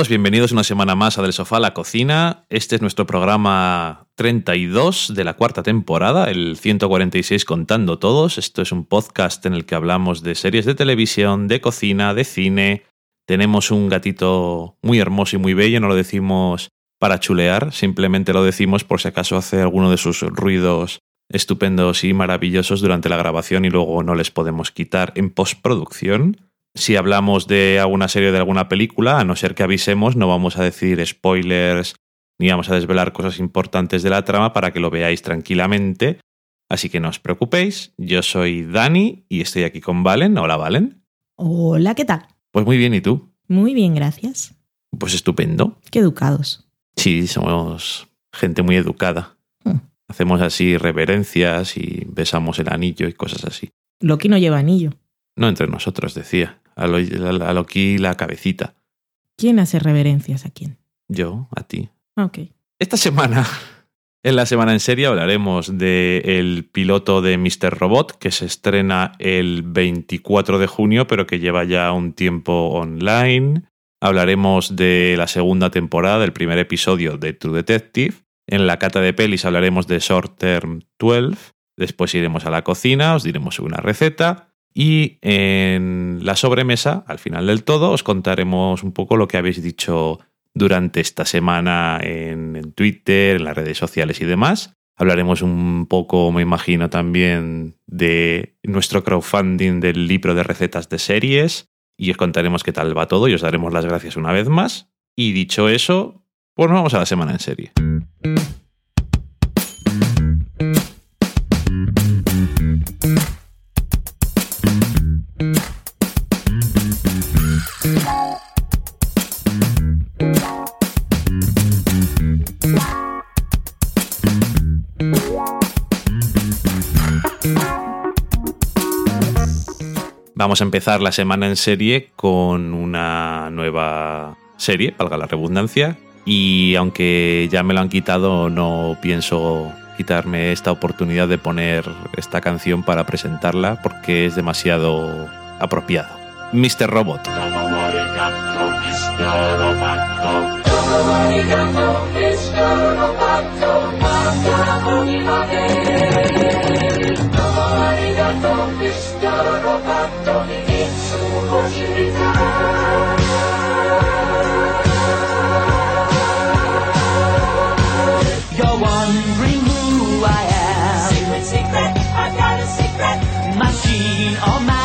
Todos, bienvenidos una semana más a Del Sofá a la Cocina. Este es nuestro programa 32 de la cuarta temporada, el 146 contando todos. Esto es un podcast en el que hablamos de series de televisión, de cocina, de cine. Tenemos un gatito muy hermoso y muy bello, no lo decimos para chulear, simplemente lo decimos por si acaso hace alguno de sus ruidos estupendos y maravillosos durante la grabación y luego no les podemos quitar en postproducción. Si hablamos de alguna serie o de alguna película, a no ser que avisemos, no vamos a decir spoilers ni vamos a desvelar cosas importantes de la trama para que lo veáis tranquilamente. Así que no os preocupéis, yo soy Dani y estoy aquí con Valen. Hola Valen. Hola, ¿qué tal? Pues muy bien, ¿y tú? Muy bien, gracias. Pues estupendo. Qué educados. Sí, somos gente muy educada. Hacemos así reverencias y besamos el anillo y cosas así. Loki no lleva anillo. No entre nosotros, decía. A, lo, a la cabecita. ¿Quién hace reverencias a quién? Yo, a ti. Ok. Esta semana, en la semana en serie, hablaremos del el piloto de Mr. Robot, que se estrena el 24 de junio, pero que lleva ya un tiempo online. Hablaremos de la segunda temporada, del primer episodio de True Detective. En la cata de pelis hablaremos de Short Term 12. Después iremos a la cocina, os diremos una receta. Y en la sobremesa, al final del todo, os contaremos un poco lo que habéis dicho durante esta semana en, Twitter, en las redes sociales y demás. Hablaremos un poco, me imagino, también de nuestro crowdfunding del libro de recetas de series y os contaremos qué tal va todo y os daremos las gracias una vez más. Y dicho eso, pues nos vamos a la semana en serie. Vamos a empezar la semana en serie con una nueva serie, valga la redundancia. Y aunque ya me lo han quitado, no pienso quitarme esta oportunidad de poner esta canción para presentarla porque es demasiado apropiado. Mr. Robot. Światą wysztorowam wondering who I am. Secret, secret, I've got a secret. Machine or man.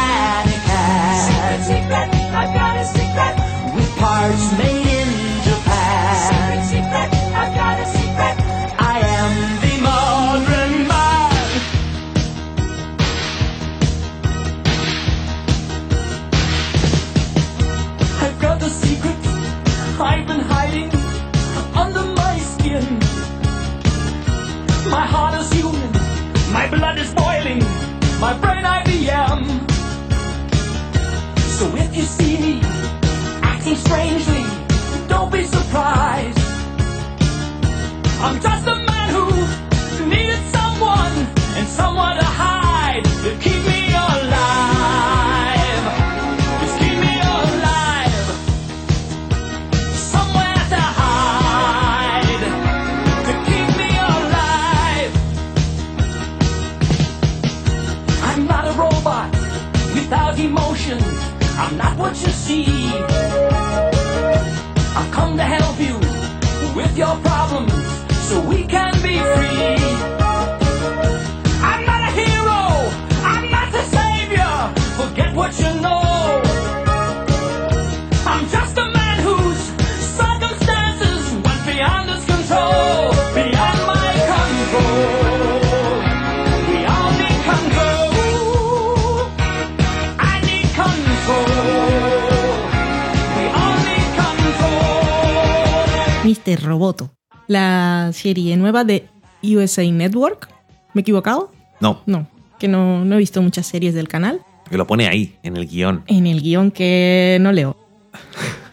Roboto, la serie nueva de USA Network. ¿Me he equivocado? No. No, que no, no he visto muchas series del canal. Que lo pone ahí, en el guion. En el guion que no leo.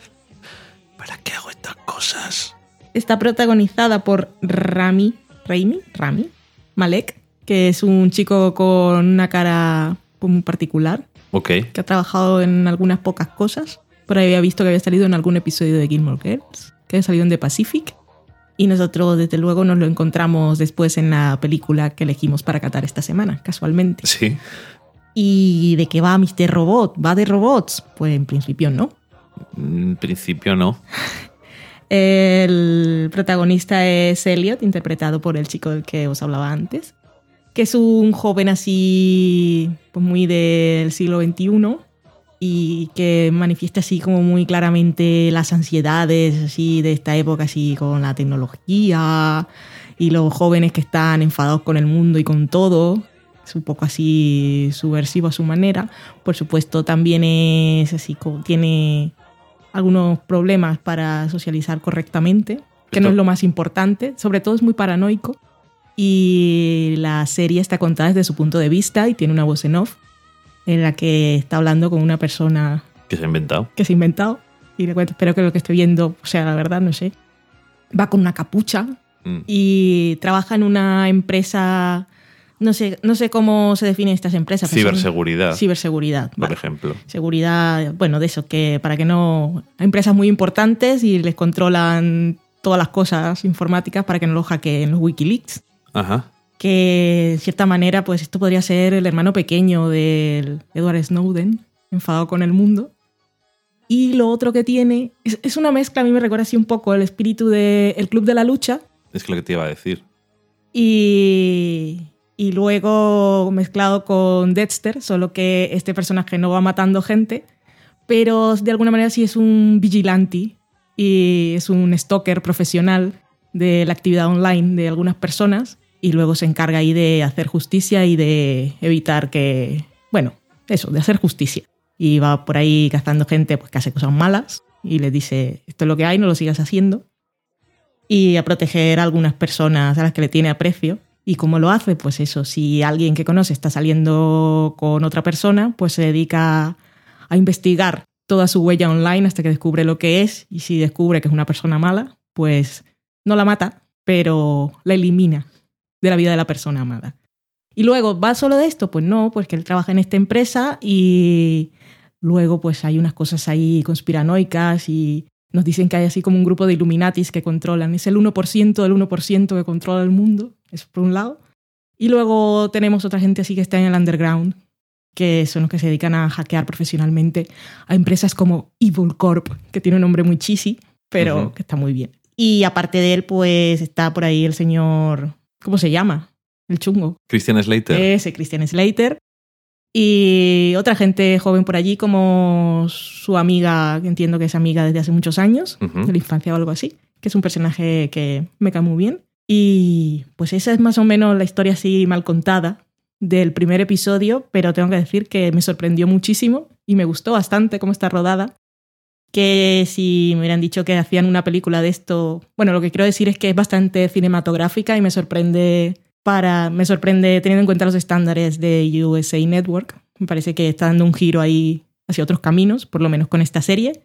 ¿Para qué hago estas cosas? Está protagonizada por Rami, Raimi, Rami, Malek, que es un chico con una cara muy particular. Ok. Que ha trabajado en algunas pocas cosas. Por ahí había visto que había salido en algún episodio de Gilmore Girls, que en The Pacific. Y nosotros, desde luego, nos lo encontramos después en la película que elegimos para catar esta semana, casualmente. Sí. ¿Y de qué va Mr. Robot? ¿Va de robots? Pues en principio no. En principio no. El protagonista es Elliot, interpretado por el chico del que os hablaba antes, que es un joven así, pues muy del siglo XXI y que manifiesta así como muy claramente las ansiedades así de esta época, así con la tecnología y los jóvenes que están enfadados con el mundo y con todo. Es un poco así subversivo a su manera. Por supuesto, también es así, como tiene algunos problemas para socializar correctamente, que no es lo más importante, sobre todo es muy paranoico y la serie está contada desde su punto de vista y tiene una voz en off en la que está hablando con una persona que se ha inventado. Que se ha inventado y le cuento, espero que lo que estoy viendo sea la verdad, no sé. Va con una capucha mm. y trabaja en una empresa no sé, no sé cómo se definen estas empresas. Ciberseguridad. Ciberseguridad. Por ejemplo. Seguridad, bueno, de eso, que para que no. Hay empresas muy importantes y les controlan todas las cosas informáticas para que no lo hackeen los Wikileaks. Ajá. Que, de cierta manera, pues esto podría ser el hermano pequeño del Edward Snowden, enfadado con el mundo. Y lo otro que tiene es, es una mezcla, a mí me recuerda así un poco el espíritu del el Club de la Lucha. Es que lo que te iba a decir. Y, y luego mezclado con Dexter, solo que este personaje no va matando gente, pero de alguna manera sí es un vigilante y es un stalker profesional de la actividad online de algunas personas y luego se encarga ahí de hacer justicia y de evitar que, bueno, eso, de hacer justicia. Y va por ahí cazando gente pues, que hace cosas malas y le dice, esto es lo que hay, no lo sigas haciendo. Y a proteger a algunas personas a las que le tiene aprecio ¿Y cómo lo hace? Pues eso, si alguien que conoce está saliendo con otra persona, pues se dedica a investigar toda su huella online hasta que descubre lo que es y si descubre que es una persona mala, pues no la mata, pero la elimina de la vida de la persona amada. Y luego, ¿va solo de esto? Pues no, pues que él trabaja en esta empresa y luego pues hay unas cosas ahí conspiranoicas y nos dicen que hay así como un grupo de Illuminatis que controlan. Es el 1% del 1% que controla el mundo, eso por un lado. Y luego tenemos otra gente así que está en el underground, que son los que se dedican a hackear profesionalmente a empresas como Evil Corp, que tiene un nombre muy cheesy, pero que está muy bien. Y aparte de él, pues está por ahí el señor, ¿cómo se llama? El chungo. Christian Slater. Ese, Christian Slater, y otra gente joven por allí, como su amiga, que entiendo que es amiga desde hace muchos años, de la infancia o algo así, que es un personaje que me cae muy bien. Y pues esa es más o menos la historia así mal contada del primer episodio, pero tengo que decir que me sorprendió muchísimo y me gustó bastante cómo está rodada. Que si me hubieran dicho que hacían una película de esto, bueno, lo que quiero decir es que es bastante cinematográfica y me sorprende para, me sorprende teniendo en cuenta los estándares de USA Network. Me parece que está dando un giro ahí hacia otros caminos, por lo menos con esta serie.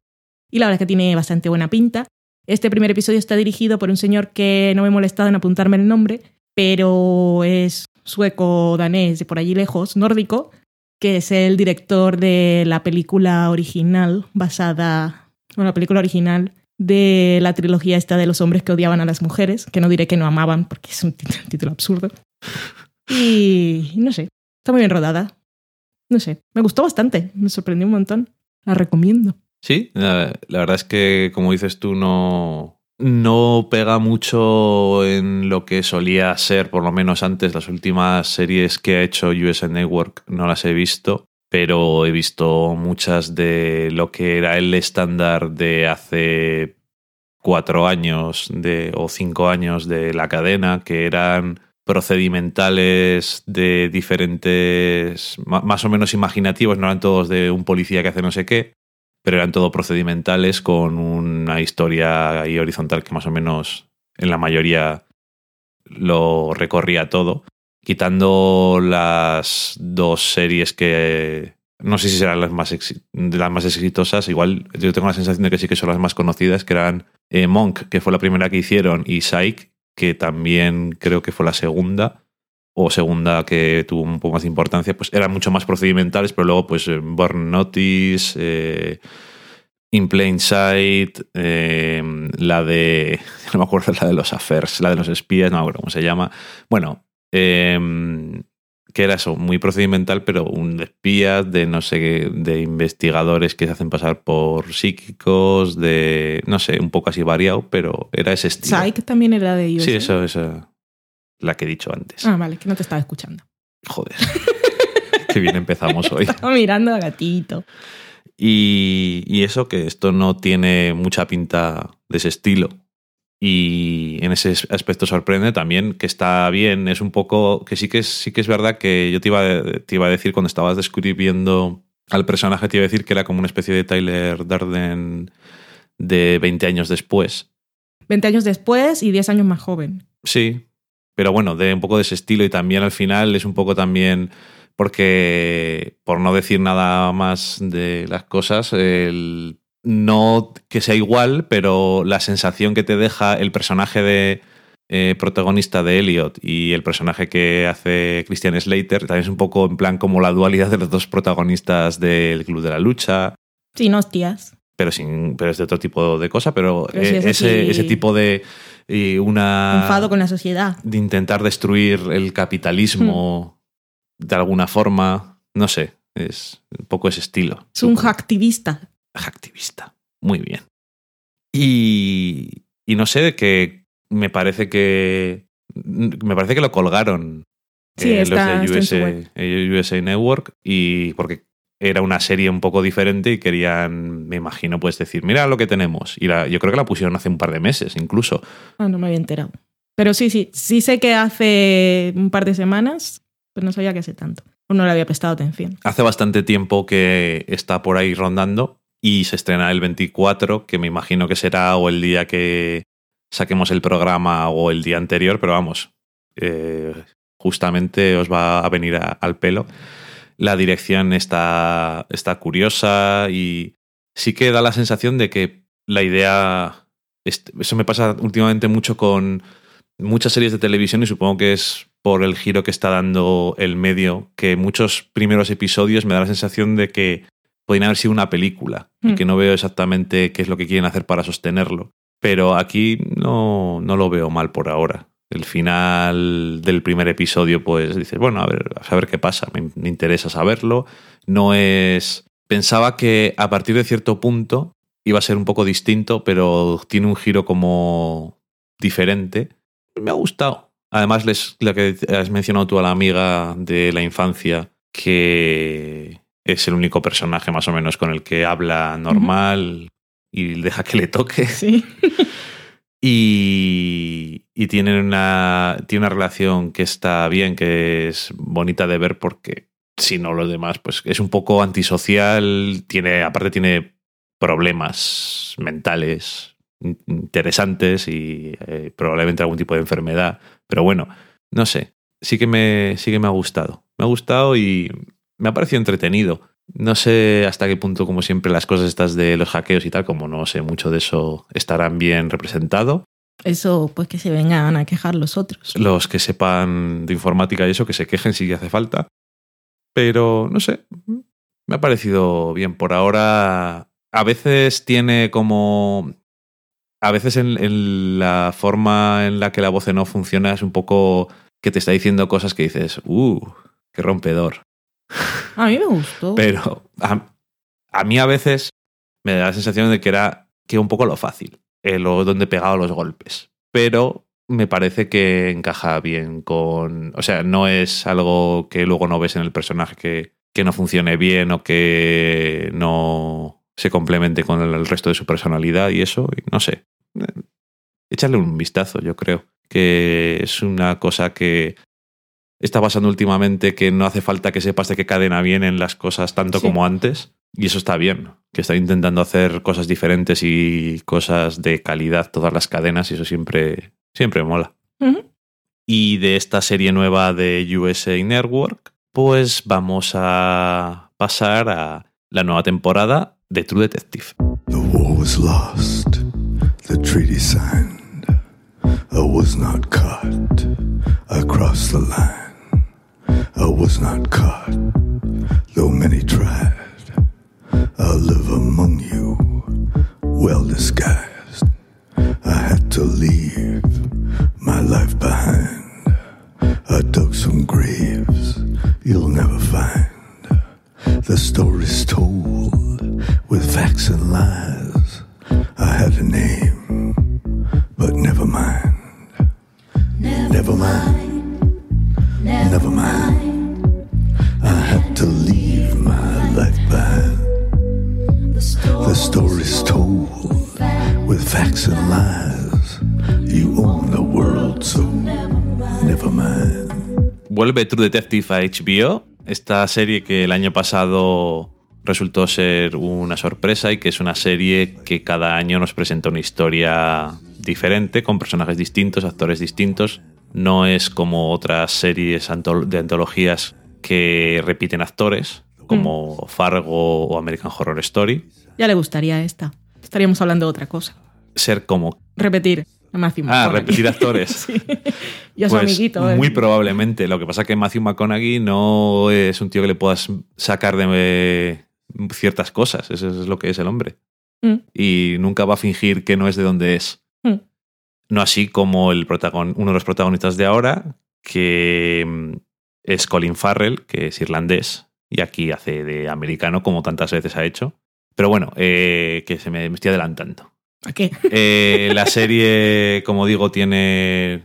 Y la verdad es que tiene bastante buena pinta. Este primer episodio está dirigido por un señor que no me he molestado en apuntarme el nombre, pero es sueco-danés, de por allí lejos, nórdico, que es el director de la película original basada, bueno, la película original de la trilogía esta de los hombres que odiaban a las mujeres, que no diré que no amaban porque es un título absurdo. Y no sé, está muy bien rodada. No sé, me gustó bastante, me sorprendió un montón. La recomiendo. Sí, la, verdad es que, como dices tú, no, no pega mucho en lo que solía ser, por lo menos antes, las últimas series que ha hecho USA Network no las he visto pero he visto muchas de lo que era el estándar de hace cuatro años de, o cinco años de la cadena, que eran procedimentales de diferentes, más o menos imaginativos, no eran todos de un policía que hace no sé qué, pero eran todos procedimentales con una historia ahí horizontal que más o menos en la mayoría lo recorría todo. Quitando las dos series que no sé si serán las más, las más exitosas, igual yo tengo la sensación de que sí que son las más conocidas, que eran eh, Monk, que fue la primera que hicieron, y Psych, que también creo que fue la segunda, o segunda que tuvo un poco más de importancia, pues eran mucho más procedimentales, pero luego pues eh, Born Notice, eh, In Plain Sight, eh, la de. No me acuerdo la de los affairs, la de los espías, no me acuerdo cómo se llama. Bueno, eh, que era eso, muy procedimental, pero un de espías, de no sé, de investigadores que se hacen pasar por psíquicos, de. No sé, un poco así variado, pero era ese estilo. Psych también era de USA. Sí, eso, esa. La que he dicho antes. Ah, vale, que no te estaba escuchando. Joder. Qué bien empezamos hoy. Estaba mirando a gatito. Y, y eso que esto no tiene mucha pinta de ese estilo. Y en ese aspecto sorprende también que está bien. Es un poco. que sí que es, sí que es verdad que yo te iba, a- te iba a decir cuando estabas describiendo al personaje, te iba a decir que era como una especie de Tyler Darden de 20 años después. 20 años después y 10 años más joven. Sí, pero bueno, de un poco de ese estilo y también al final es un poco también porque, por no decir nada más de las cosas, el, no que sea igual, pero la sensación que te deja el personaje de eh, protagonista de Elliot y el personaje que hace Christian Slater también es un poco en plan como la dualidad de los dos protagonistas del Club de la Lucha Sin hostias. pero sin pero es de otro tipo de cosa pero, es ese, ese tipo de y una Enfado con la sociedad. de intentar destruir el capitalismo de alguna forma no sé es un poco ese estilo. Es un hacktivista. activista muy bien. Y y no sé que me parece que me parece que lo colgaron Sí, eh, está- los de USA, eh, USA Network y porque era una serie un poco diferente y querían, me imagino, pues decir, mira lo que tenemos. Y la- yo creo que la pusieron hace un par de meses incluso. Ah, no me había enterado. Pero sí, sí. Sí sé que hace un par de semanas, pero no sabía que hace tanto. O no le había prestado atención. Hace bastante tiempo que está por ahí rondando y se estrena el 24, que me imagino que será o el día que saquemos el programa o el día anterior, pero vamos, eh, justamente os va a venir a- al pelo. La dirección está, está curiosa y sí que da la sensación de que la idea... Eso me pasa últimamente mucho con muchas series de televisión y supongo que es por el giro que está dando el medio, que muchos primeros episodios me da la sensación de que podrían haber sido una película y Hmm. que no veo exactamente qué es lo que quieren hacer para sostenerlo. Pero aquí no, no lo veo mal por ahora. El final del primer episodio, pues dices, bueno, a ver, a saber qué pasa, me, me interesa saberlo. No es. Pensaba que a partir de cierto punto iba a ser un poco distinto, pero tiene un giro como diferente. Me ha gustado. Además, les, la que has mencionado tú a la amiga de la infancia, que es el único personaje más o menos con el que habla normal y deja que le toque. Sí. Y, y tienen una, tiene una relación que está bien, que es bonita de ver porque si no lo demás, pues es un poco antisocial, tiene, aparte tiene problemas mentales in- interesantes y eh, probablemente algún tipo de enfermedad. Pero bueno, no sé, sí que, me, sí que me ha gustado. Me ha gustado y me ha parecido entretenido. No sé hasta qué punto, como siempre, las cosas estas de los hackeos y tal, como no sé mucho de eso, estarán bien representado. Eso, pues que se vengan a quejar los otros. Los que sepan de informática y eso, que se quejen si hace falta. Pero, no sé, me ha parecido bien. Por ahora, a veces tiene como... A veces en, en la forma en la que la voz no funciona es un poco que te está diciendo cosas que dices, uh, qué rompedor. A mí me gustó. Pero a, a mí a veces me da la sensación de que era que un poco lo fácil, eh, lo donde he pegado los golpes. Pero me parece que encaja bien con. O sea, no es algo que luego no ves en el personaje que, que no funcione bien o que no se complemente con el, el resto de su personalidad y eso. y no sé. Eh, Echarle un vistazo, yo creo. Que es una cosa que está pasando últimamente que no hace falta que sepas de qué cadena vienen las cosas tanto Sí. como antes. Y eso está bien, que está intentando hacer cosas diferentes y cosas de calidad todas las cadenas y eso siempre, siempre mola. Y de esta serie nueva de USA Network, pues vamos a pasar a la nueva temporada de True Detective. The war was lost, the treaty signed. I was not caught. I crossed the line. I was not caught, though many tried. I'll live among you well disguised. I had to leave my life behind. I dug some graves you'll never find. The stories told with facts and lies. I had a name, but never mind. Never mind. Never mind. I had to leave my life behind. The stories told with facts and lies. You own the world, so never mind. Vuelve True Detective a HBO, esta serie que el año pasado resultó ser una sorpresa y que es una serie que cada año nos presenta una historia diferente, con personajes distintos, actores distintos. No es como otras series de antologías que repiten actores, como Fargo o American Horror Story. Ya le gustaría esta. Estaríamos hablando de otra cosa. Ser como Repetir. a Matthew Ah, repetir actores. sí. Y a su Pues amiguito. ¿eh? muy probablemente. Lo que pasa es que Matthew McConaughey no es un tío que le puedas sacar de eh, ciertas cosas. Eso es lo que es el hombre. Mm. Y nunca va a fingir que no es de donde es. Mm. No así como el protagon- uno de los protagonistas de ahora, que mm, es Colin Farrell, que es irlandés, y aquí hace de americano, como tantas veces ha hecho. Pero bueno, eh, que se me, me estoy adelantando. ¿A qué? Eh, la serie, como digo, tiene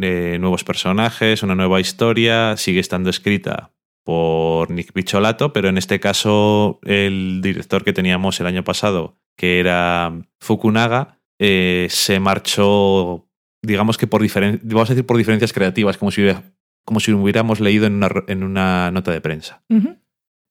eh, nuevos personajes, una nueva historia, sigue estando escrita por Nick Picholato, pero en este caso el director que teníamos el año pasado, que era Fukunaga, se marchó, digamos que por diferen- vamos a decir por diferencias creativas, como si, hubiera- como si lo hubiéramos leído en una, en una nota de prensa.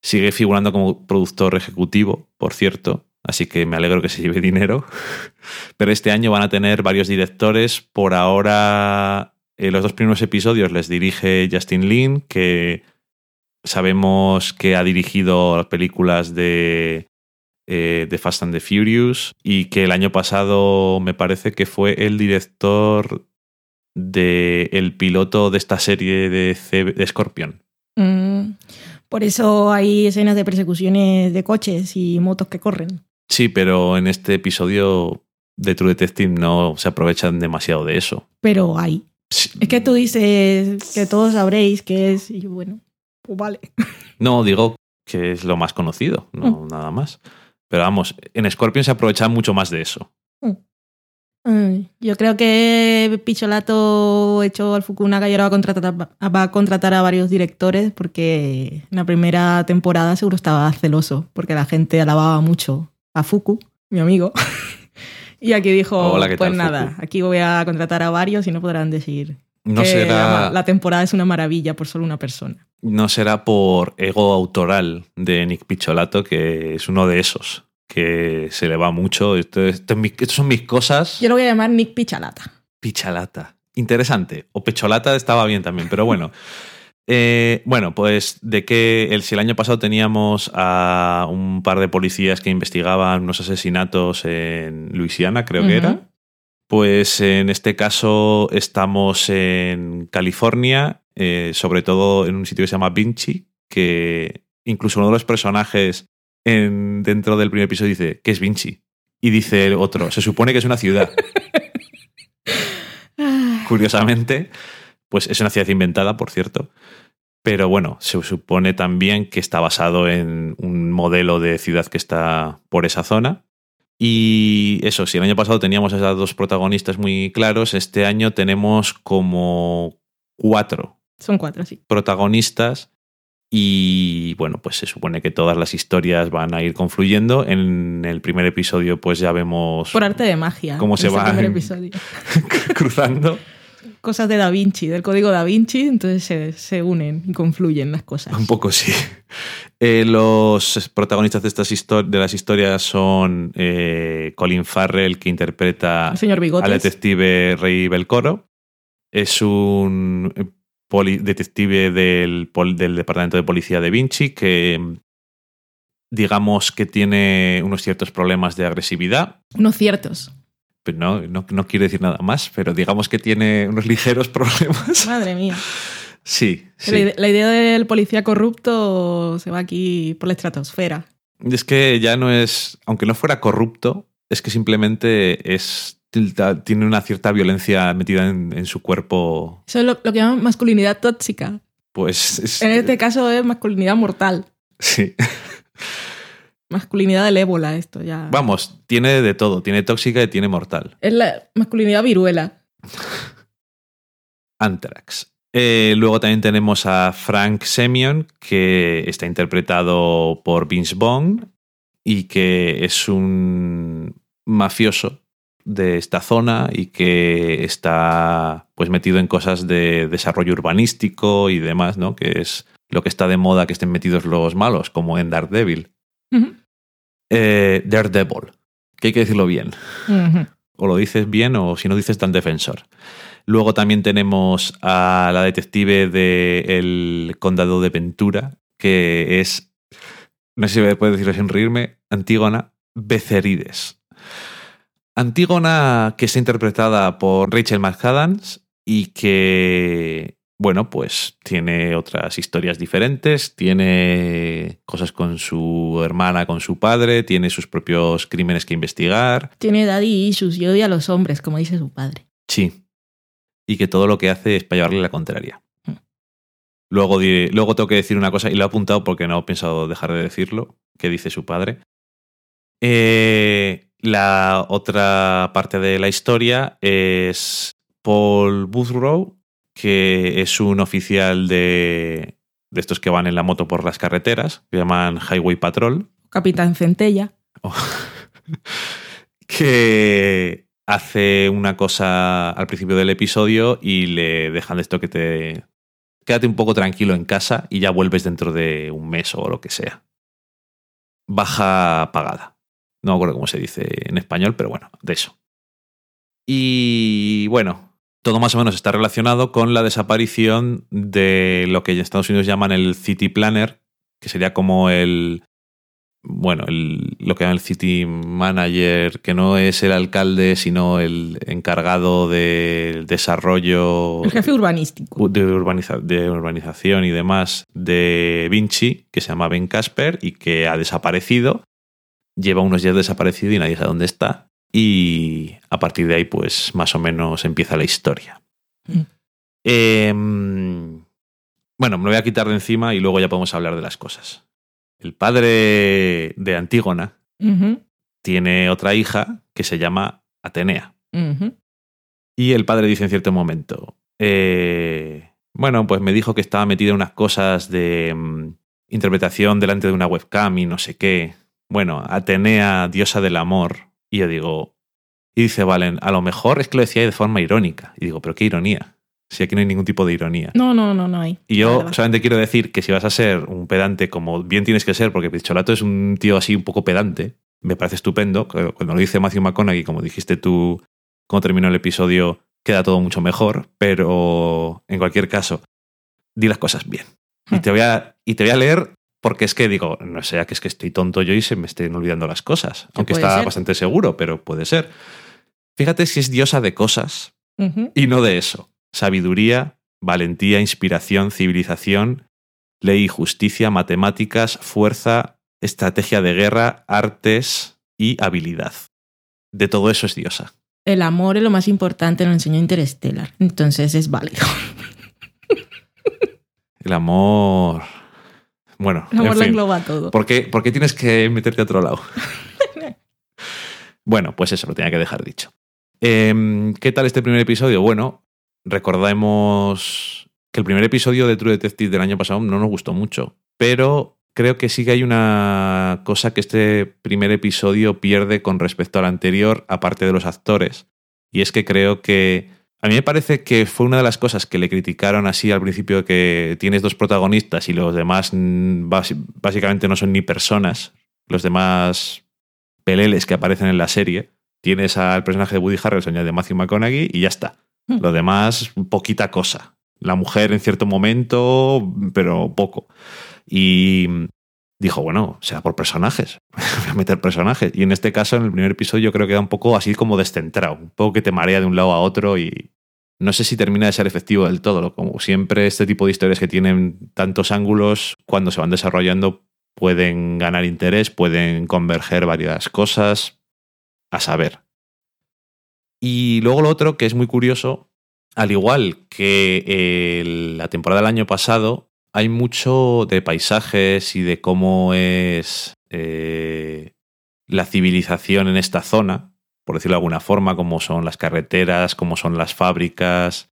Sigue figurando como productor ejecutivo, por cierto, así que me alegro que se lleve dinero. Pero este año van a tener varios directores. Por ahora, eh, los dos primeros episodios les dirige Justin Lin, que sabemos que ha dirigido las películas de, eh, de Fast and the Furious y que el año pasado me parece que fue el director de el piloto de esta serie de, C- de Scorpion. Mm, Por eso hay escenas de persecuciones de coches y motos que corren. Sí, pero en este episodio de True Detective no se aprovechan demasiado de eso. Pero hay. Es que tú dices que todos sabréis que es. Y bueno, pues vale. No, digo que es lo más conocido, no nada más. Pero vamos, en Scorpion se aprovecha mucho más de eso. Mm, Yo creo que Picholato echó al Fukunaga y ahora va a contratar, va a contratar a varios directores porque en la primera temporada seguro estaba celoso porque la gente alababa mucho a Fuku, mi amigo. y aquí dijo, Hola, ¿qué pues tal, nada, Fuku? aquí voy a contratar a varios y no podrán decir No que será, la, la temporada es una maravilla por solo una persona. no será por ego autoral de Nick Picholato, que es uno de esos, que se le va mucho. Esto, esto es mi- estas son mis cosas. Yo lo voy a llamar Nick Pichalata. Pichalata. Interesante. O pecholata estaba bien también, pero bueno. Eh, bueno, pues de que el, si el año pasado teníamos a un par de policías que investigaban unos asesinatos en Luisiana, creo que era, pues en este caso estamos en California, eh, sobre todo en un sitio que se llama Vinci, que incluso uno de los personajes en, dentro del primer episodio dice, ¿qué es Vinci? Y dice el otro, se supone que es una ciudad curiosamente, pues es una ciudad inventada, por cierto. Pero bueno, se supone también que está basado en un modelo de ciudad que está por esa zona. Y eso, si el año pasado teníamos a esas dos protagonistas muy claros, este año tenemos como cuatro Son cuatro, sí. protagonistas y bueno, pues se supone que todas las historias van a ir confluyendo. En el primer episodio pues ya vemos Por arte de magia. ¿Cómo se ese va primer en- episodio. cruzando. cosas de Da Vinci, del código Da Vinci, entonces se, se unen y confluyen las cosas. Un poco sí. Eh, los protagonistas de, estas de las historias son eh, Colin Farrell, que interpreta El señor al detective Rey Belcoro. Es un poli- detective del, del Departamento de Policía de Vinci que digamos que tiene unos ciertos problemas de agresividad. Unos ciertos. Pero no, no, no quiero decir nada más, pero digamos que tiene unos ligeros problemas. Madre mía. Sí, la idea del policía corrupto se va aquí por la estratosfera. Es que ya no es, aunque no fuera corrupto, es que simplemente es tiene una cierta violencia metida en, en su cuerpo. Eso es lo, lo que llaman masculinidad tóxica. Pues es- En este caso es masculinidad mortal. sí. Masculinidad del ébola, esto ya. Vamos, tiene de todo. Tiene tóxica y tiene mortal. Es la masculinidad viruela. Anthrax. Eh, luego también tenemos a Frank Semyon, que está interpretado por Vince Vaughn y que es un mafioso de esta zona y que está pues metido en cosas de desarrollo urbanístico y demás, ¿no? Que es lo que está de moda que estén metidos los malos, como en Daredevil. Eh, Daredevil, que hay que decirlo bien. O lo dices bien o si no dices tan defensor. Luego también tenemos a la detective del condado de Ventura, que es, no sé si me puedo decirlo sin reírme, Antígona Becerides. Antígona que está interpretada por Rachel McAdams y que, bueno, pues tiene otras historias diferentes, tiene cosas con su hermana, con su padre, tiene sus propios crímenes que investigar. Tiene daddy issues y odia a los hombres, como dice su padre. Sí. Y que todo lo que hace es para llevarle la contraria. Mm. Luego, diré- luego tengo que decir una cosa, y lo he apuntado porque no he pensado dejar de decirlo, que dice su padre. Eh, la otra parte de la historia es Paul Boothrow, que es un oficial de, de estos que van en la moto por las carreteras, que llaman Highway Patrol, Capitán Centella. que hace una cosa al principio del episodio y le dejan de esto que te... Quédate un poco tranquilo en casa y ya vuelves dentro de un mes o lo que sea. Baja pagada. No me acuerdo cómo se dice en español, pero bueno, de eso. Y bueno, todo más o menos está relacionado con la desaparición de lo que en Estados Unidos llaman el City Planner, que sería como el, bueno, el- lo que llaman el city manager, que no es el alcalde, sino el encargado del desarrollo El jefe urbanístico. de, urbaniza- de urbanización y demás de Vinci, que se llama Ben Casper y que ha desaparecido. Lleva unos días desaparecido y nadie sabe dónde está. Y a partir de ahí, pues más o menos empieza la historia. Mm. Em, bueno, me lo voy a quitar de encima y luego ya podemos hablar de las cosas. El padre de Antígona tiene otra hija que se llama Atenea. Y el padre dice en cierto momento, eh, bueno, pues me dijo que estaba metido en unas cosas de mm, interpretación delante de una webcam y no sé qué. Bueno, Atenea, diosa del amor. Y yo digo, y dice Valen, a lo mejor es que lo decía de forma irónica. Y digo, pero qué ironía. Si aquí no hay ningún tipo de ironía. No, no, no, no hay. Y yo solamente quiero decir que si vas a ser un pedante como bien tienes que ser, porque Picholato es un tío así un poco pedante, me parece estupendo. Cuando lo dice Matthew McConaughey, como dijiste tú, cuando terminó el episodio, queda todo mucho mejor. Pero en cualquier caso, di las cosas bien. Y te voy a, y te voy a leer porque es que digo, no sea que es que estoy tonto yo y se me estén olvidando las cosas. Aunque está ser. bastante seguro, pero puede ser. Fíjate si es diosa de cosas y no de eso. Sabiduría, valentía, inspiración, civilización, ley y justicia, matemáticas, fuerza, estrategia de guerra, artes y habilidad. De todo eso es diosa. El amor es lo más importante, lo enseñó Interstellar. Entonces es válido. El amor... Bueno, El amor en lo fin. engloba todo. ¿Por qué, por qué tienes que meterte a otro lado? bueno, pues eso lo tenía que dejar dicho. Em, ¿Qué tal este primer episodio? Bueno, recordemos que el primer episodio de True Detective del año pasado no nos gustó mucho, pero creo que sí que hay una cosa que este primer episodio pierde con respecto al anterior, aparte de los actores, y es que creo que a mí me parece que fue una de las cosas que le criticaron así al principio que tienes dos protagonistas y los demás básicamente no son ni personas, los demás peleles que aparecen en la serie. Tienes al personaje de Woody Harrelson y al de Matthew McConaughey y ya está. Hmm. Lo demás, poquita cosa. La mujer en cierto momento, pero poco. Y dijo, bueno, será por personajes. Voy a meter personajes. Y en este caso, en el primer episodio, creo que da un poco así como descentrado. Un poco que te marea de un lado a otro y no sé si termina de ser efectivo del todo. Como siempre, este tipo de historias que tienen tantos ángulos, cuando se van desarrollando, pueden ganar interés, pueden converger varias cosas. a saber. Y luego lo otro que es muy curioso, al igual que eh, la temporada del año pasado, hay mucho de paisajes y de cómo es eh, la civilización en esta zona, por decirlo de alguna forma, cómo son las carreteras, cómo son las fábricas,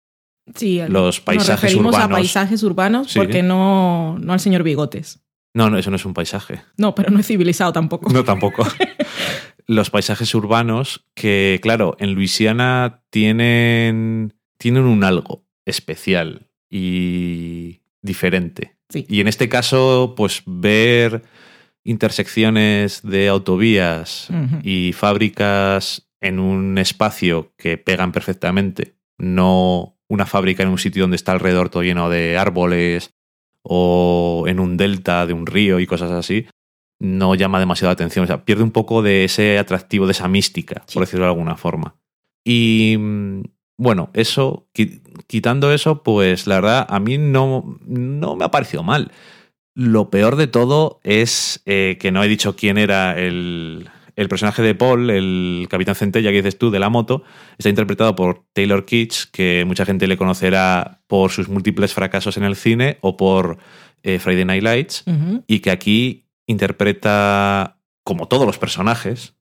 Sí, los paisajes nos referimos urbanos. a paisajes urbanos Sí. porque no, no al señor Bigotes. No, no, eso no es un paisaje. No, pero no es civilizado tampoco. No, tampoco. Los paisajes urbanos que, claro, en Luisiana tienen, tienen un algo especial y diferente. Sí. Y en este caso, pues ver intersecciones de autovías y fábricas en un espacio que pegan perfectamente, no una fábrica en un sitio donde está alrededor todo lleno de árboles o en un delta de un río y cosas así, no llama demasiado la atención. O sea, pierde un poco de ese atractivo, de esa mística, Sí. por decirlo de alguna forma. Y mm, bueno, eso, qui- quitando eso, pues la verdad, a mí no, no me ha parecido mal. Lo peor de todo es eh, que no he dicho quién era el, el personaje de Paul, el capitán Centella que dices tú, de la moto. Está interpretado por Taylor Kitsch, que mucha gente le conocerá por sus múltiples fracasos en el cine o por eh, Friday Night Lights y que aquí interpreta, como todos los personajes,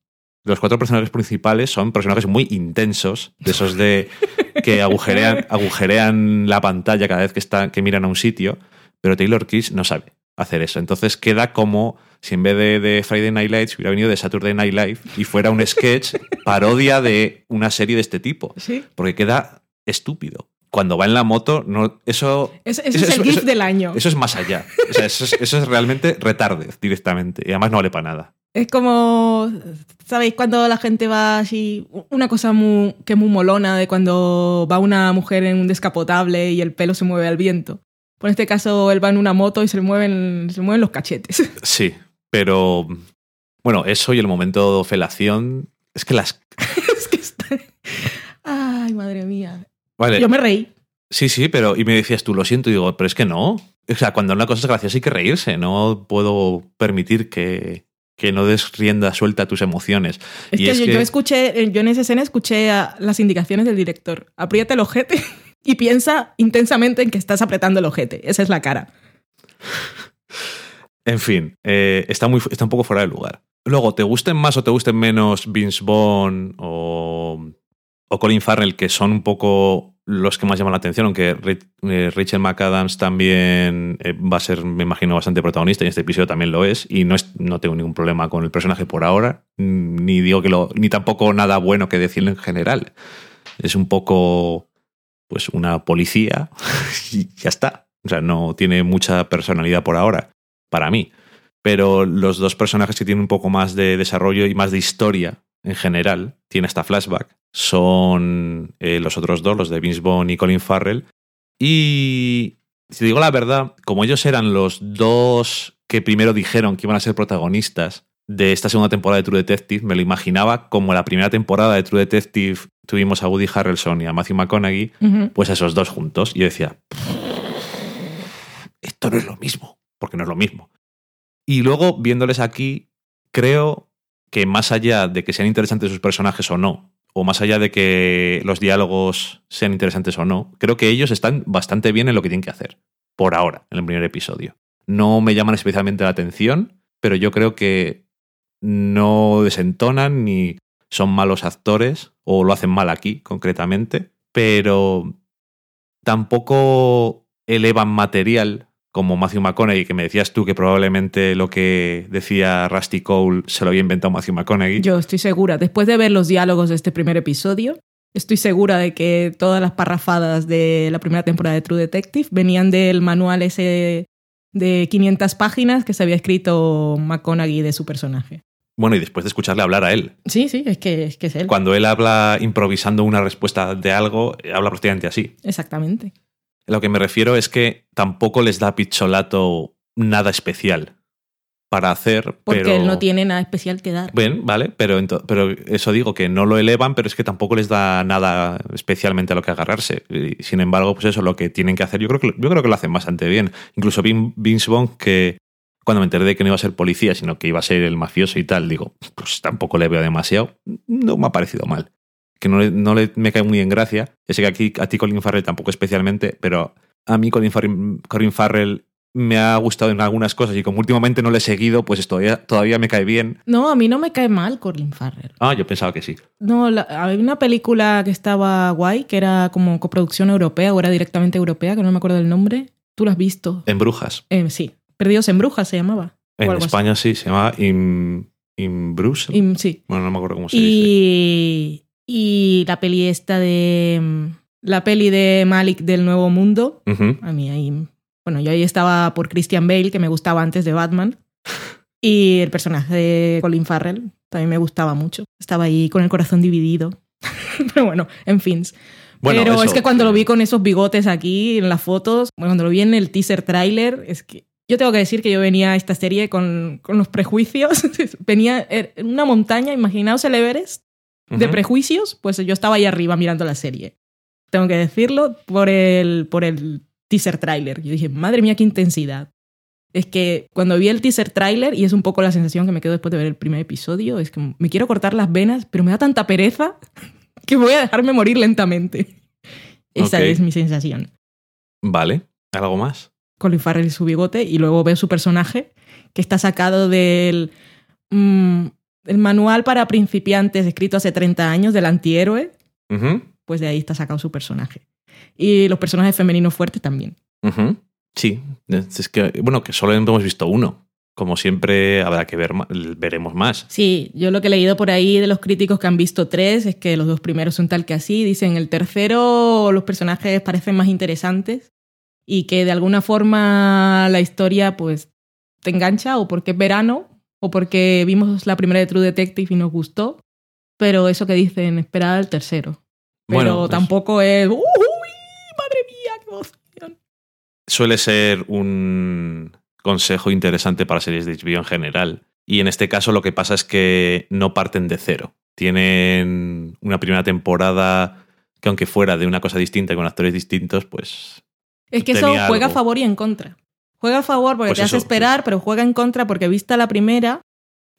los cuatro personajes principales son personajes muy intensos, de esos de que agujerean, agujerean la pantalla cada vez que, que miran a un sitio, pero Taylor Kitsch no sabe hacer eso. Entonces queda como si en vez de, de Friday Night Lights hubiera venido de Saturday Night Live y fuera un sketch parodia de una serie de este tipo, Sí. porque queda estúpido. Cuando va en la moto, no, eso es el GIF del año. eso es más allá. O sea, eso es, eso es realmente retardez directamente. Y además no vale para nada. Es como, ¿sabéis? Cuando la gente va así, una cosa muy, que es muy molona de cuando va una mujer en un descapotable y el pelo se mueve al viento. Por este caso, él va en una moto y se le mueven, se le mueven los cachetes. Sí, pero bueno, eso y el momento de felación. Es que las. es que está... Ay, madre mía. Vale, Yo me reí. sí, sí, pero. Y me decías tú, lo siento, y digo, pero es que no. O sea, cuando una cosa es graciosa hay que reírse. No puedo permitir que, que no des rienda suelta a tus emociones. Es Y que, es yo, que- yo escuché, yo en esa escena escuché a- las indicaciones del director. Aprieta el ojete y piensa intensamente en que estás apretando el ojete. Esa es la cara. En fin, eh, está, muy, está un poco fuera de lugar. Luego, te gusten más o te gusten menos Vince Vaughn o, o Colin Farrell, que son un poco los que más llaman la atención, aunque Ra- eh, McAdams también eh, va a ser, me imagino, bastante protagonista y en este episodio también lo es. Y no, es, no tengo ningún problema con el personaje por ahora, ni digo que lo, ni tampoco nada bueno que decirle en general. Es un poco, pues, una policía y ya está. O sea, no tiene mucha personalidad por ahora para mí. Pero los dos personajes que tienen un poco más de desarrollo y más de historia en general, tiene hasta flashback, son eh, los otros dos, los de Vince Vaughn y Colin Farrell. Y si digo la verdad, como ellos eran los dos que primero dijeron que iban a ser protagonistas de esta segunda temporada de True Detective, me lo imaginaba como la primera temporada de True Detective tuvimos a Woody Harrelson y a Matthew McConaughey, pues a esos dos juntos. Y yo decía, esto no es lo mismo, porque no es lo mismo. Y luego, viéndoles aquí, creo que más allá de que sean interesantes sus personajes o no, o más allá de que los diálogos sean interesantes o no, creo que ellos están bastante bien en lo que tienen que hacer, por ahora, en el primer episodio. No me llaman especialmente la atención, pero yo creo que no desentonan ni son malos actores, o lo hacen mal aquí, concretamente, pero tampoco elevan material como Matthew McConaughey, que me decías tú que probablemente lo que decía Rusty Cole se lo había inventado Matthew McConaughey. Yo estoy segura, después de ver los diálogos de este primer episodio, estoy segura de que todas las parrafadas de la primera temporada de True Detective venían del manual ese de 500 páginas que se había escrito McConaughey de su personaje. Bueno, y después de escucharle hablar a él. Sí, sí, es que es, que es él. Cuando él habla improvisando una respuesta de algo, habla prácticamente así. Exactamente. Lo que me refiero es que tampoco les da Picholato nada especial para hacer, Porque pero... él no tiene nada especial que dar. Bien, vale, pero, pero eso digo, que no lo elevan, pero es que tampoco les da nada especialmente a lo que agarrarse. Y, sin embargo, pues eso, lo que tienen que hacer, yo creo que, yo creo que lo hacen bastante bien. Incluso Vin- Vince Vaughn, que cuando me enteré de que no iba a ser policía, sino que iba a ser el mafioso y tal, digo, pues tampoco le veo demasiado. No me ha parecido mal. Que no, le- no le, me cae muy en gracia. Ya sé que aquí a ti Colin Farrell tampoco especialmente, pero a mí Colin Farrell, Colin Farrell me ha gustado en algunas cosas y como últimamente no le he seguido, pues todavía, todavía me cae bien. No, a mí no me cae mal Colin Farrell. Ah, yo pensaba que sí. No, la- había una película que estaba guay, que era como coproducción europea o era directamente europea, que no me acuerdo del nombre. ¿Tú la has visto? En Brujas. Eh, sí, Perdidos en Brujas se llamaba. En así. España sí, se llama In, In Bruce. Y, sí. Bueno, no me acuerdo cómo se dice. Y, y la peli esta de... mm, La peli de Malik del Nuevo Mundo. A mí ahí... Bueno, yo ahí estaba por Christian Bale, que me gustaba antes de Batman. Y el personaje de Colin Farrell también me gustaba mucho. Estaba ahí con el corazón dividido. Pero bueno, en fin. Bueno, Pero eso, es que cuando lo vi con esos bigotes aquí en las fotos, bueno, cuando lo vi en el teaser trailer, es que yo tengo que decir que yo venía a esta serie con, con los prejuicios. venía en una montaña, imaginaos el Everest, de prejuicios, pues yo estaba ahí arriba mirando la serie. Tengo que decirlo por el, por el teaser trailer. Yo dije, madre mía, qué intensidad. Es que cuando vi el teaser trailer, y es un poco la sensación que me quedo después de ver el primer episodio, es que me quiero cortar las venas, pero me da tanta pereza que voy a dejarme morir lentamente. Esa es mi sensación. Vale. ¿Algo más? Colin Farrell y su bigote, y luego veo su personaje, que está sacado del mm, el manual para principiantes escrito hace 30 años del antihéroe, pues de ahí está sacado su personaje. Y los personajes femeninos fuertes también. Ujú. Sí. Es que, bueno, que solo hemos visto uno. Como siempre, habrá que ver, veremos más. Sí, yo lo que he leído por ahí de los críticos que han visto tres es que los dos primeros son tal que así. Dicen el tercero los personajes parecen más interesantes y que de alguna forma la historia pues te engancha o porque es verano o porque vimos la primera de True Detective y nos gustó. Pero eso que dicen, esperar al tercero. Pero Bueno, pues- tampoco es... ¡Uy! ¡Madre mía! ¡Qué emoción! Suele ser un consejo interesante para series de HBO en general. Y en este caso lo que pasa es que no parten de cero. Tienen una primera temporada que aunque fuera de una cosa distinta y con actores distintos, pues Es que eso juega a favor y en contra. Juega a favor porque Pues te hace esperar, pero juega en contra porque vista la primera,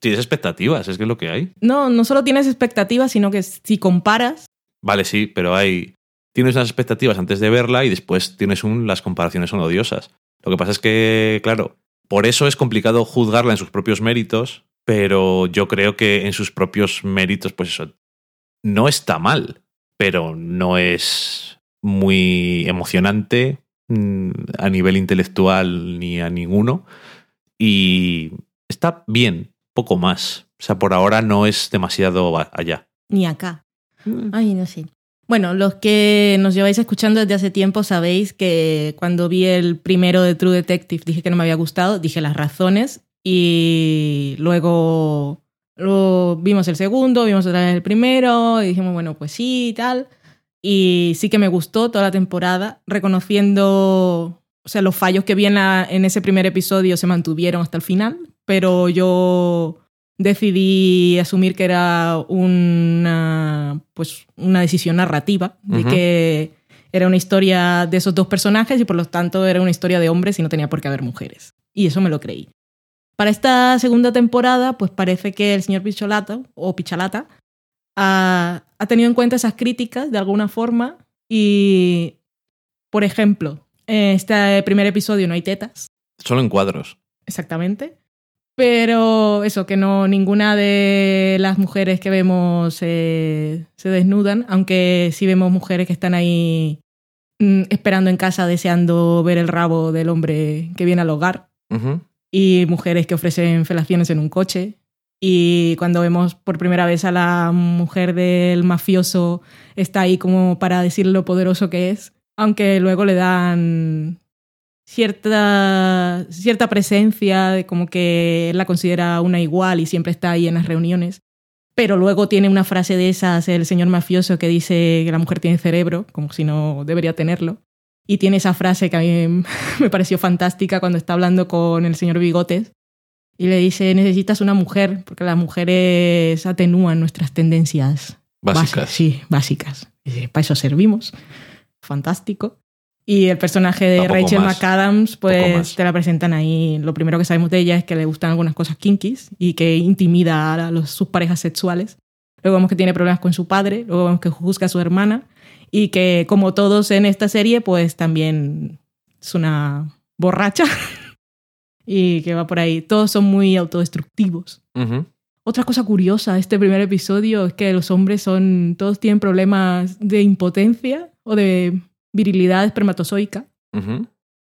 tienes expectativas, es que es lo que hay. no, no solo tienes expectativas, sino que si comparas, Vale, sí, pero hay. Tienes unas expectativas antes de verla y después tienes un. Las comparaciones son odiosas. Lo que pasa es que, claro, por eso es complicado juzgarla en sus propios méritos, pero yo creo que en sus propios méritos, pues eso. No está mal, pero no es muy emocionante mm, a nivel intelectual ni a ninguno. Y está bien, poco más. O sea, por ahora no es demasiado allá. ni acá. Ay, no sé. Bueno, los que nos lleváis escuchando desde hace tiempo sabéis que cuando vi el primero de True Detective dije que no me había gustado, dije las razones y luego lo, vimos el segundo, vimos otra vez el primero y dijimos, bueno, pues sí y tal. Y sí que me gustó toda la temporada, reconociendo, o sea, los fallos que vi en ese primer episodio se mantuvieron hasta el final, pero yo decidí asumir que era una, pues, una decisión narrativa, de que era una historia de esos dos personajes y por lo tanto era una historia de hombres y no tenía por qué haber mujeres. Y eso me lo creí. Para esta segunda temporada, pues parece que el señor Picholata, o Pichalata, ha, ha tenido en cuenta esas críticas de alguna forma y, por ejemplo, en este primer episodio no hay tetas, Solo en cuadros. exactamente. Pero eso, que no ninguna de las mujeres que vemos eh, se desnudan, aunque sí vemos mujeres que están ahí mm, esperando en casa deseando ver el rabo del hombre que viene al hogar y mujeres que ofrecen felaciones en un coche. Y cuando vemos por primera vez a la mujer del mafioso, está ahí como para decir lo poderoso que es, aunque luego le dan cierta, cierta presencia, de como que él la considera una igual y siempre está ahí en las reuniones. Pero luego tiene una frase de esas, el señor mafioso, que dice que la mujer tiene cerebro, como si no debería tenerlo. Y tiene esa frase que a mí me pareció fantástica cuando está hablando con el señor Bigotes. Y le dice, necesitas una mujer, porque las mujeres atenúan nuestras tendencias Básicas. Sí, básicas. Para eso servimos. Fantástico. Y el personaje de Tampoco Rachel más. McAdams, pues te la presentan ahí. Lo primero que sabemos de ella es que le gustan algunas cosas kinkies y que intimida a los- sus parejas sexuales. Luego vemos que tiene problemas con su padre, luego vemos que juzga a su hermana y que como todos en esta serie, pues también es una borracha y que va por ahí. Todos son muy autodestructivos. Otra cosa curiosa de este primer episodio es que los hombres son. Todos tienen problemas de impotencia o de virilidad espermatozoica.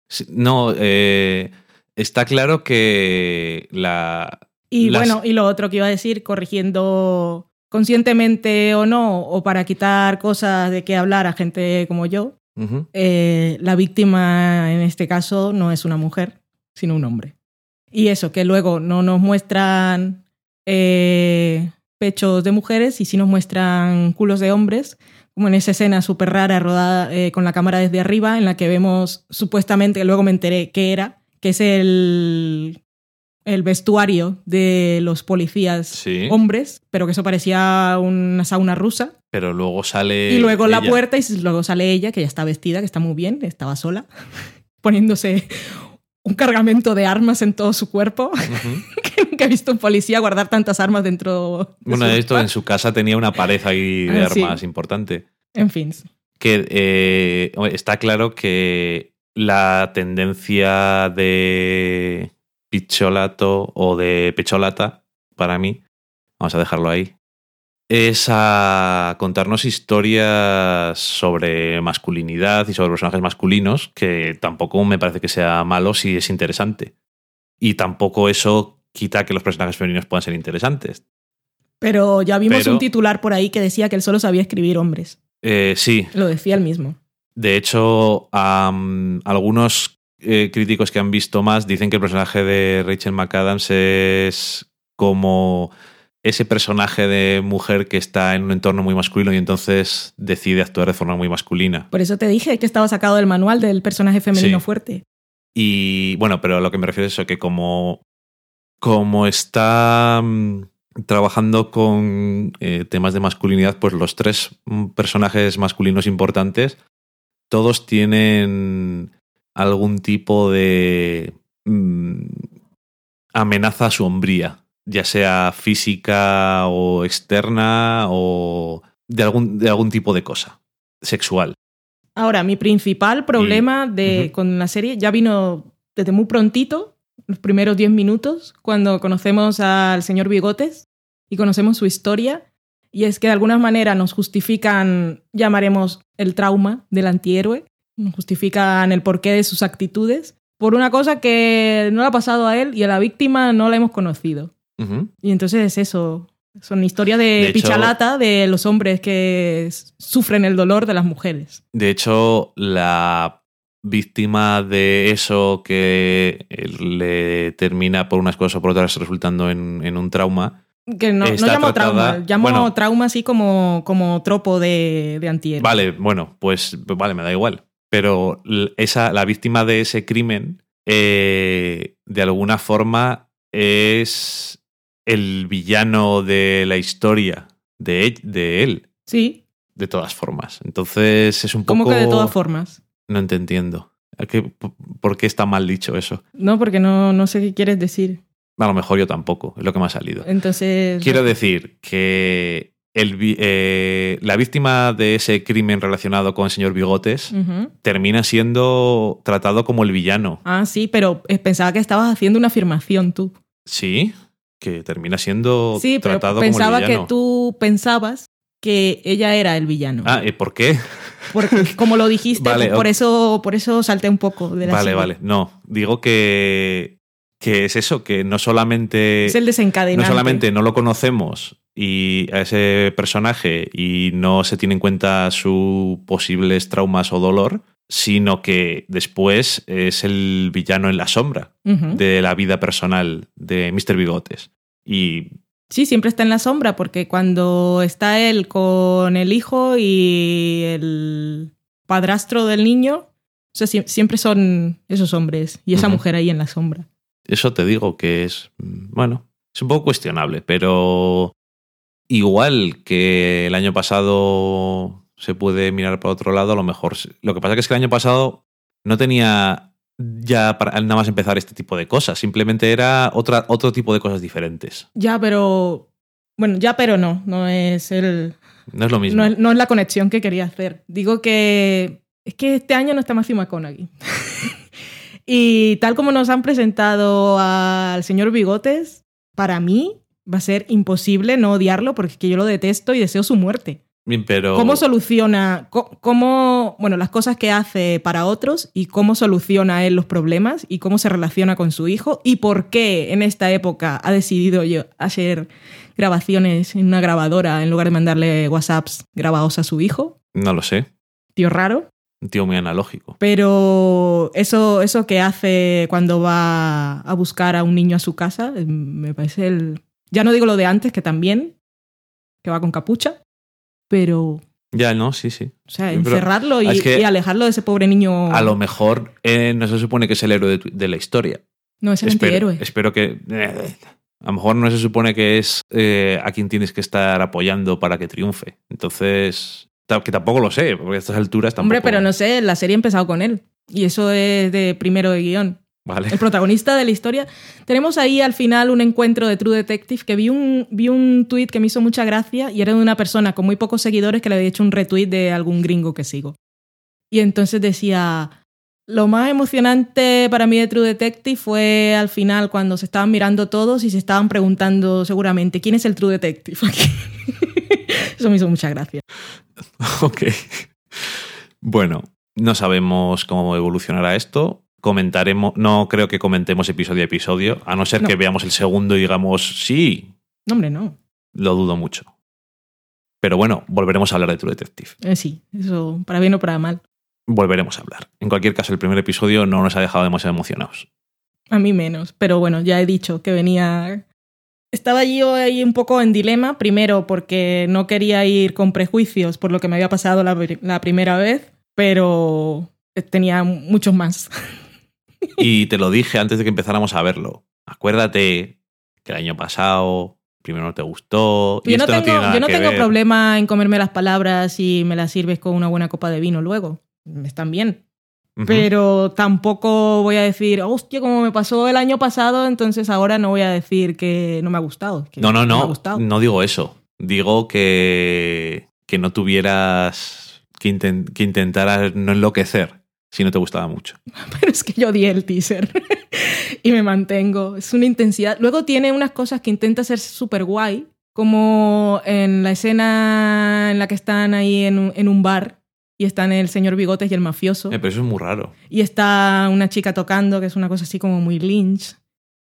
Sí, No, eh, está claro que la... Y Las- bueno, y lo otro que iba a decir, corrigiendo conscientemente o no, o para quitar cosas de qué hablar a gente como yo, eh, la víctima en este caso no es una mujer, sino un hombre. Y eso, que luego no nos muestran eh, pechos de mujeres y sí nos muestran culos de hombres, como en esa escena súper rara rodada eh, con la cámara desde arriba, en la que vemos supuestamente, luego me enteré que era, que es el, el vestuario de los policías Sí. hombres, pero que eso parecía una sauna rusa. Pero luego sale... Y luego la ella. puerta y luego sale ella, que ya está vestida, que está muy bien, estaba sola, poniéndose un cargamento de armas en todo su cuerpo. nunca he visto un policía guardar tantas armas dentro de Bueno, esto en su casa tenía una pared ahí de Ah, sí. armas importante. En fin. Que eh, está claro que la tendencia de picholato o de pecholata, para mí, vamos a dejarlo ahí, es a contarnos historias sobre masculinidad y sobre personajes masculinos, que tampoco me parece que sea malo si es interesante. Y tampoco eso quita que los personajes femeninos puedan ser interesantes. Pero ya vimos Pero- un titular por ahí que decía que él solo sabía escribir hombres. Eh, sí, Lo decía él mismo. De hecho, algunos eh, críticos que han visto más dicen que el personaje de Rachel McAdams es como ese personaje de mujer que está en un entorno muy masculino y entonces decide actuar de forma muy masculina. Por eso te dije que estaba sacado del manual del personaje femenino Sí. fuerte. Y bueno, pero a lo que me refiero es eso, que como, como está mm, trabajando con eh, temas de masculinidad, pues los tres mm, personajes masculinos importantes, todos tienen algún tipo de mm, amenaza a su hombría, ya sea física o externa o de algún, de algún tipo de cosa sexual. Ahora, mi principal problema de, con la serie ya vino desde muy prontito, los primeros 10 minutos, cuando conocemos al señor Bigotes y conocemos su historia. Y es que de alguna manera nos justifican, llamaremos, el trauma del antihéroe, nos justifican el porqué de sus actitudes, por una cosa que no le ha pasado a él y a la víctima no la hemos conocido. Y entonces es eso. Son historias de, De hecho- pichalata de los hombres que sufren el dolor de las mujeres. De hecho, la víctima de eso que le termina por unas cosas o por otras resultando en, en un trauma. Que no, no llamo tratada- trauma, llamo bueno. trauma así como, como tropo de, de antihéroe. Vale, bueno, pues vale, me da igual. Pero esa, la víctima de ese crimen, eh, de alguna forma, es el villano de la historia de, de él, Sí, de todas formas. Entonces es un poco. como que de todas formas. No te entiendo. ¿A qué- ¿Por qué está mal dicho eso? No, porque no, no sé qué quieres decir. A lo mejor yo tampoco, es lo que me ha salido. Entonces. Quiero decir que el eh, la víctima de ese crimen relacionado con el señor Bigotes termina siendo tratado como el villano. Ah, sí, pero eh, pensaba que estabas haciendo una afirmación tú. Sí, que termina siendo Sí, tratado pensaba como el que villano. tú pensabas que ella era el villano. Ah, ¿y por qué? Porque como lo dijiste, Vale, por eso, por eso salté un poco de la Vale, serie. vale. No, digo que, que es eso, que no solamente... Es el desencadenante. no solamente no lo conocemos y a ese personaje y no se tiene en cuenta sus posibles traumas o dolor, sino que después es el villano en la sombra de la vida personal de Mr. Bigotes. Y Sí, siempre está en la sombra, porque cuando está él con el hijo y el padrastro del niño, o sea, sie- siempre son esos hombres y esa mujer ahí en la sombra. eso te digo que es, bueno, es un poco cuestionable, pero igual que el año pasado se puede mirar para otro lado, a lo mejor... Lo que pasa que es que el año pasado no tenía ya para nada más empezar este tipo de cosas. Simplemente era otra, otro tipo de cosas diferentes. Ya, pero. Bueno, ya, pero no. No es el. No es lo mismo. No es, no es la conexión que quería hacer. Digo que. Es que este año no está Matthew McConaughey. y tal como nos han presentado al señor Bigotes, para mí va a ser imposible no odiarlo porque es que yo lo detesto y deseo su muerte. Pero. ¿Cómo soluciona, cómo, bueno, las cosas que hace para otros y cómo soluciona él los problemas y cómo se relaciona con su hijo y por qué en esta época ha decidido yo hacer grabaciones en una grabadora en lugar de mandarle WhatsApps grabados a su hijo? No lo sé. Tío raro. Un tío muy analógico. Pero eso, eso que hace cuando va a buscar a un niño a su casa, eh, me parece el... Ya no digo lo de antes, que también, que va con capucha, pero Ya, no, sí, sí. O sea, encerrarlo y, es que y alejarlo de ese pobre niño. A lo mejor eh, no se supone que es el héroe de, la historia. No, es el espero, antihéroe. espero que. eh, a lo mejor no se supone que es eh, a quien tienes que estar apoyando para que triunfe. Entonces. Que tampoco lo sé, porque a estas alturas tampoco. Hombre, pero no sé, la serie ha empezado con él. Y eso es de primero de guion. Vale. El protagonista de la historia. Tenemos ahí al final un encuentro de True Detective que vi un, vi un tweet que me hizo mucha gracia y era de una persona con muy pocos seguidores que le había hecho un retweet de algún gringo que sigo. Y entonces decía, lo más emocionante para mí de True Detective fue al final cuando se estaban mirando todos y se estaban preguntando seguramente, ¿quién es el True Detective? Eso me hizo mucha gracia. ok. Bueno, no sabemos cómo evolucionará esto. Comentaremos. No creo que comentemos episodio a episodio, a no ser No. que veamos el segundo y digamos, sí, No, hombre, no. lo dudo mucho. Pero bueno, volveremos a hablar de True Detective. Eh, sí, eso para bien o para mal. Volveremos a hablar. En cualquier caso, el primer episodio no nos ha dejado demasiado emocionados. A mí menos, pero bueno, ya he dicho que venía... Estaba yo ahí un poco en dilema, primero porque no quería ir con prejuicios por lo que me había pasado la primera vez, pero tenía muchos más. Y te lo dije antes de que empezáramos a verlo. Acuérdate que el año pasado primero no te gustó. Y yo no esto no tengo, tiene yo no tengo ver. problema en comerme las palabras si me las sirves con una buena copa de vino luego. Están bien. Pero tampoco voy a decir, hostia, como me pasó el año pasado, entonces ahora no voy a decir que no me ha gustado. que No, no, no. gustado. No digo eso. Digo que, que no tuvieras. Que, inten- que intentaras no enloquecer si no te gustaba mucho. Pero es que yo di el teaser y me mantengo. Es una intensidad. Luego tiene unas cosas que intenta ser súper guay, como en la escena en la que están ahí en un, en un bar y están el señor Bigotes y el mafioso. Eh, pero eso es muy raro. Y está una chica tocando, que es una cosa así como muy lynch.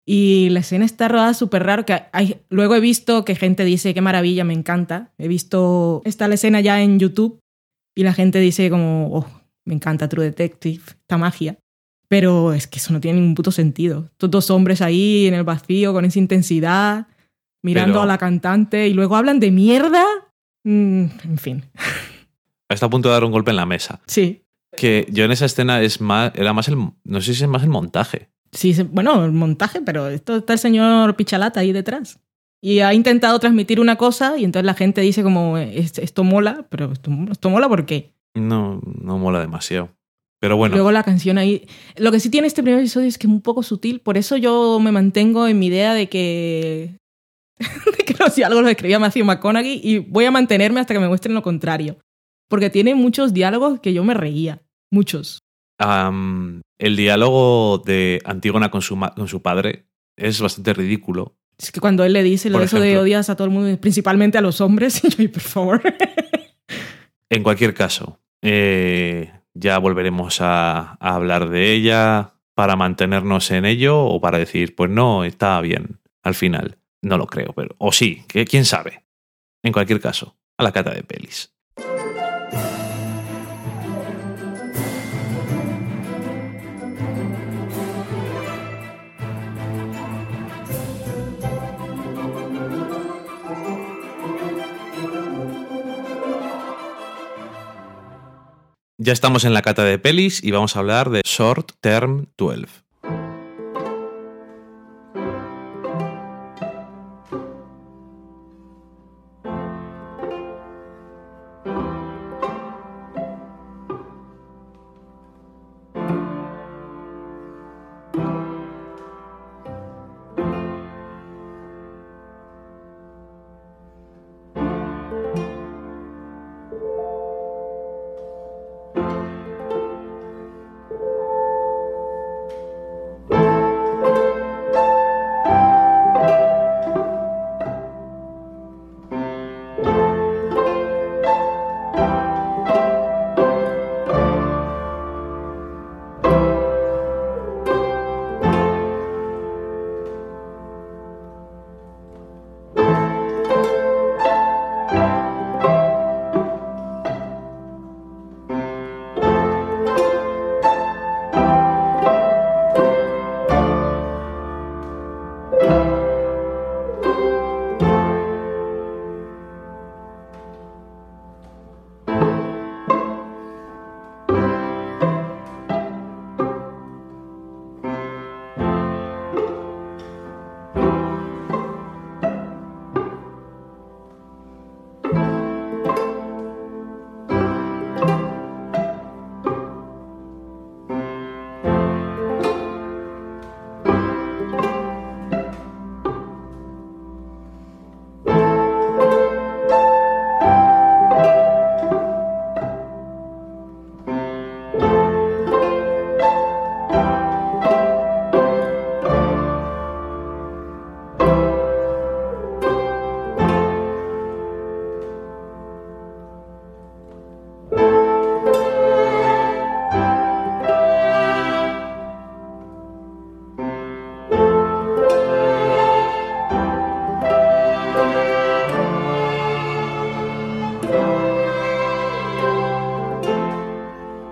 Y la escena está rodada súper raro. Que hay... Luego he visto que gente dice, qué maravilla, me encanta. He visto está la escena ya en YouTube y la gente dice como, oh, me encanta True Detective, esta magia. Pero es que eso no tiene ningún puto sentido. Estos dos hombres ahí en el vacío con esa intensidad, mirando Pero- a la cantante y luego hablan de mierda. Mm, en fin, Está a punto de dar un golpe en la mesa. sí. Que yo en esa escena es más. Era más el. No sé si es más el montaje. Sí, bueno, el montaje, pero esto está el señor Pichalata ahí detrás. Y ha intentado transmitir una cosa y entonces la gente dice como, "Es- esto mola, pero esto, esto mola ¿por qué? No, no mola demasiado. Pero bueno. Luego la canción ahí... Lo que sí tiene este primer episodio es que es un poco sutil, por eso yo me mantengo en mi idea de que, de que los diálogos los escribía Matthew McConaughey y voy a mantenerme hasta que me muestren lo contrario. Porque tiene muchos diálogos que yo me reía. Muchos. el diálogo de Antígona con su, con su padre es bastante ridículo. Es que cuando él le dice lo de eso de odias a todo el mundo, principalmente a los hombres, y yo, "Ay, por favor. En cualquier caso, eh, ya volveremos a, a hablar de ella para mantenernos en ello o para decir, pues no, está bien al final. No lo creo, pero. O sí, que quién sabe. En cualquier caso, a la cata de pelis. Ya estamos en la cata de pelis y vamos a hablar de Short Term 12.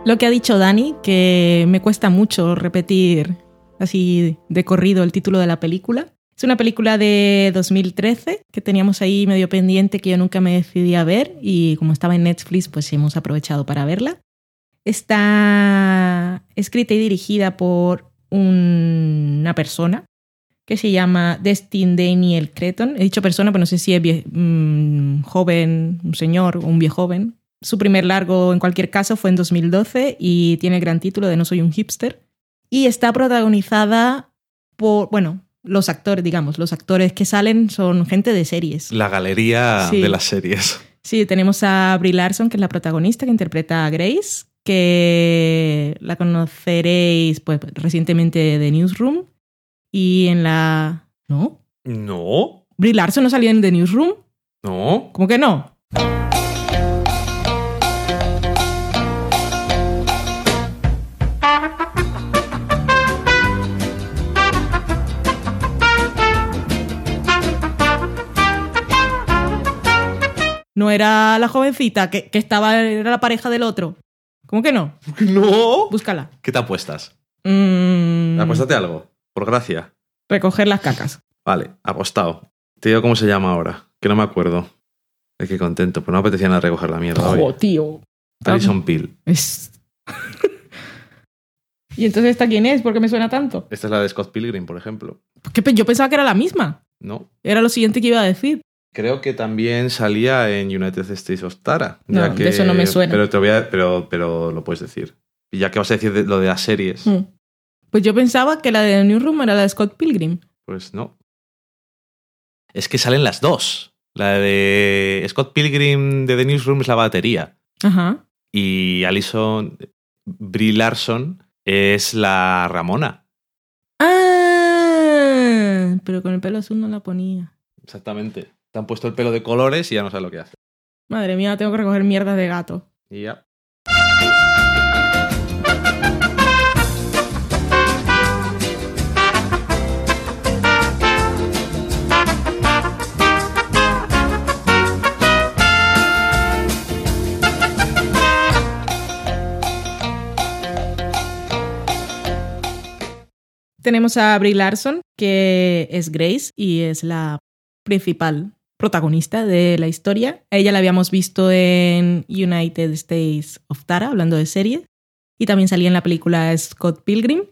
Lo que ha dicho Dani, que me cuesta mucho repetir así de corrido el título de la película. Es una película de 2013 que teníamos ahí medio pendiente que yo nunca me decidí a ver y como estaba en Netflix pues hemos aprovechado para verla. Está escrita y dirigida por una persona que se llama Destin Daniel Creton. He dicho persona, pero no sé si es vie- mm, joven, un señor o un viejo joven. Su primer largo, en cualquier caso, fue en 2012 y tiene el gran título de No soy un hipster. Y está protagonizada por, bueno, los actores, digamos, los actores que salen son gente de series. La galería Sí. de las series. Sí, tenemos a Brie Larson, que es la protagonista, que interpreta a Grace, que la conoceréis pues, recientemente de Newsroom. Y en la... ¿No? No, ¿Brie Larson no salió en The Newsroom? no. ¿Cómo que no? No era la jovencita que, que estaba, era la pareja del otro. ¿Cómo que no? No. Búscala. ¿Qué te apuestas? Mm, Apuéstate algo, por gracia. recoger las cacas. Vale, apostado. Te digo cómo se llama ahora, que no me acuerdo. Ay, qué contento, pues no apetecía nada recoger la mierda hoy. Jo, tío. Alison Peel. Es... ¿Y entonces esta quién es? ¿Por qué me suena tanto? Esta es la de Scott Pilgrim, por ejemplo. ¿Qué pe- Yo pensaba que era la misma. No. Era lo siguiente que iba a decir. Creo que también salía en United States of Tara. No, de eso no me suena. Pero, te voy a- pero, pero lo puedes decir. Y ya que vas a decir de- lo de las series, Mm. Pues yo pensaba que la de Newsroom era la de Scott Pilgrim. pues no. Es que salen las dos. La de Scott Pilgrim de The Newsroom es la batería. Ajá. Y Alison Brie Larson es la Ramona. Ah, pero con el pelo azul no la ponía. Exactamente. Te han puesto el pelo de colores y ya no sabes lo que hace. Madre mía, tengo que recoger mierdas de gato. Y ya. Tenemos a Brie Larson, que es Grace y es la principal protagonista de la historia. A ella la habíamos visto en United States of Tara, hablando de serie, y también salía en la película Scott Pilgrim.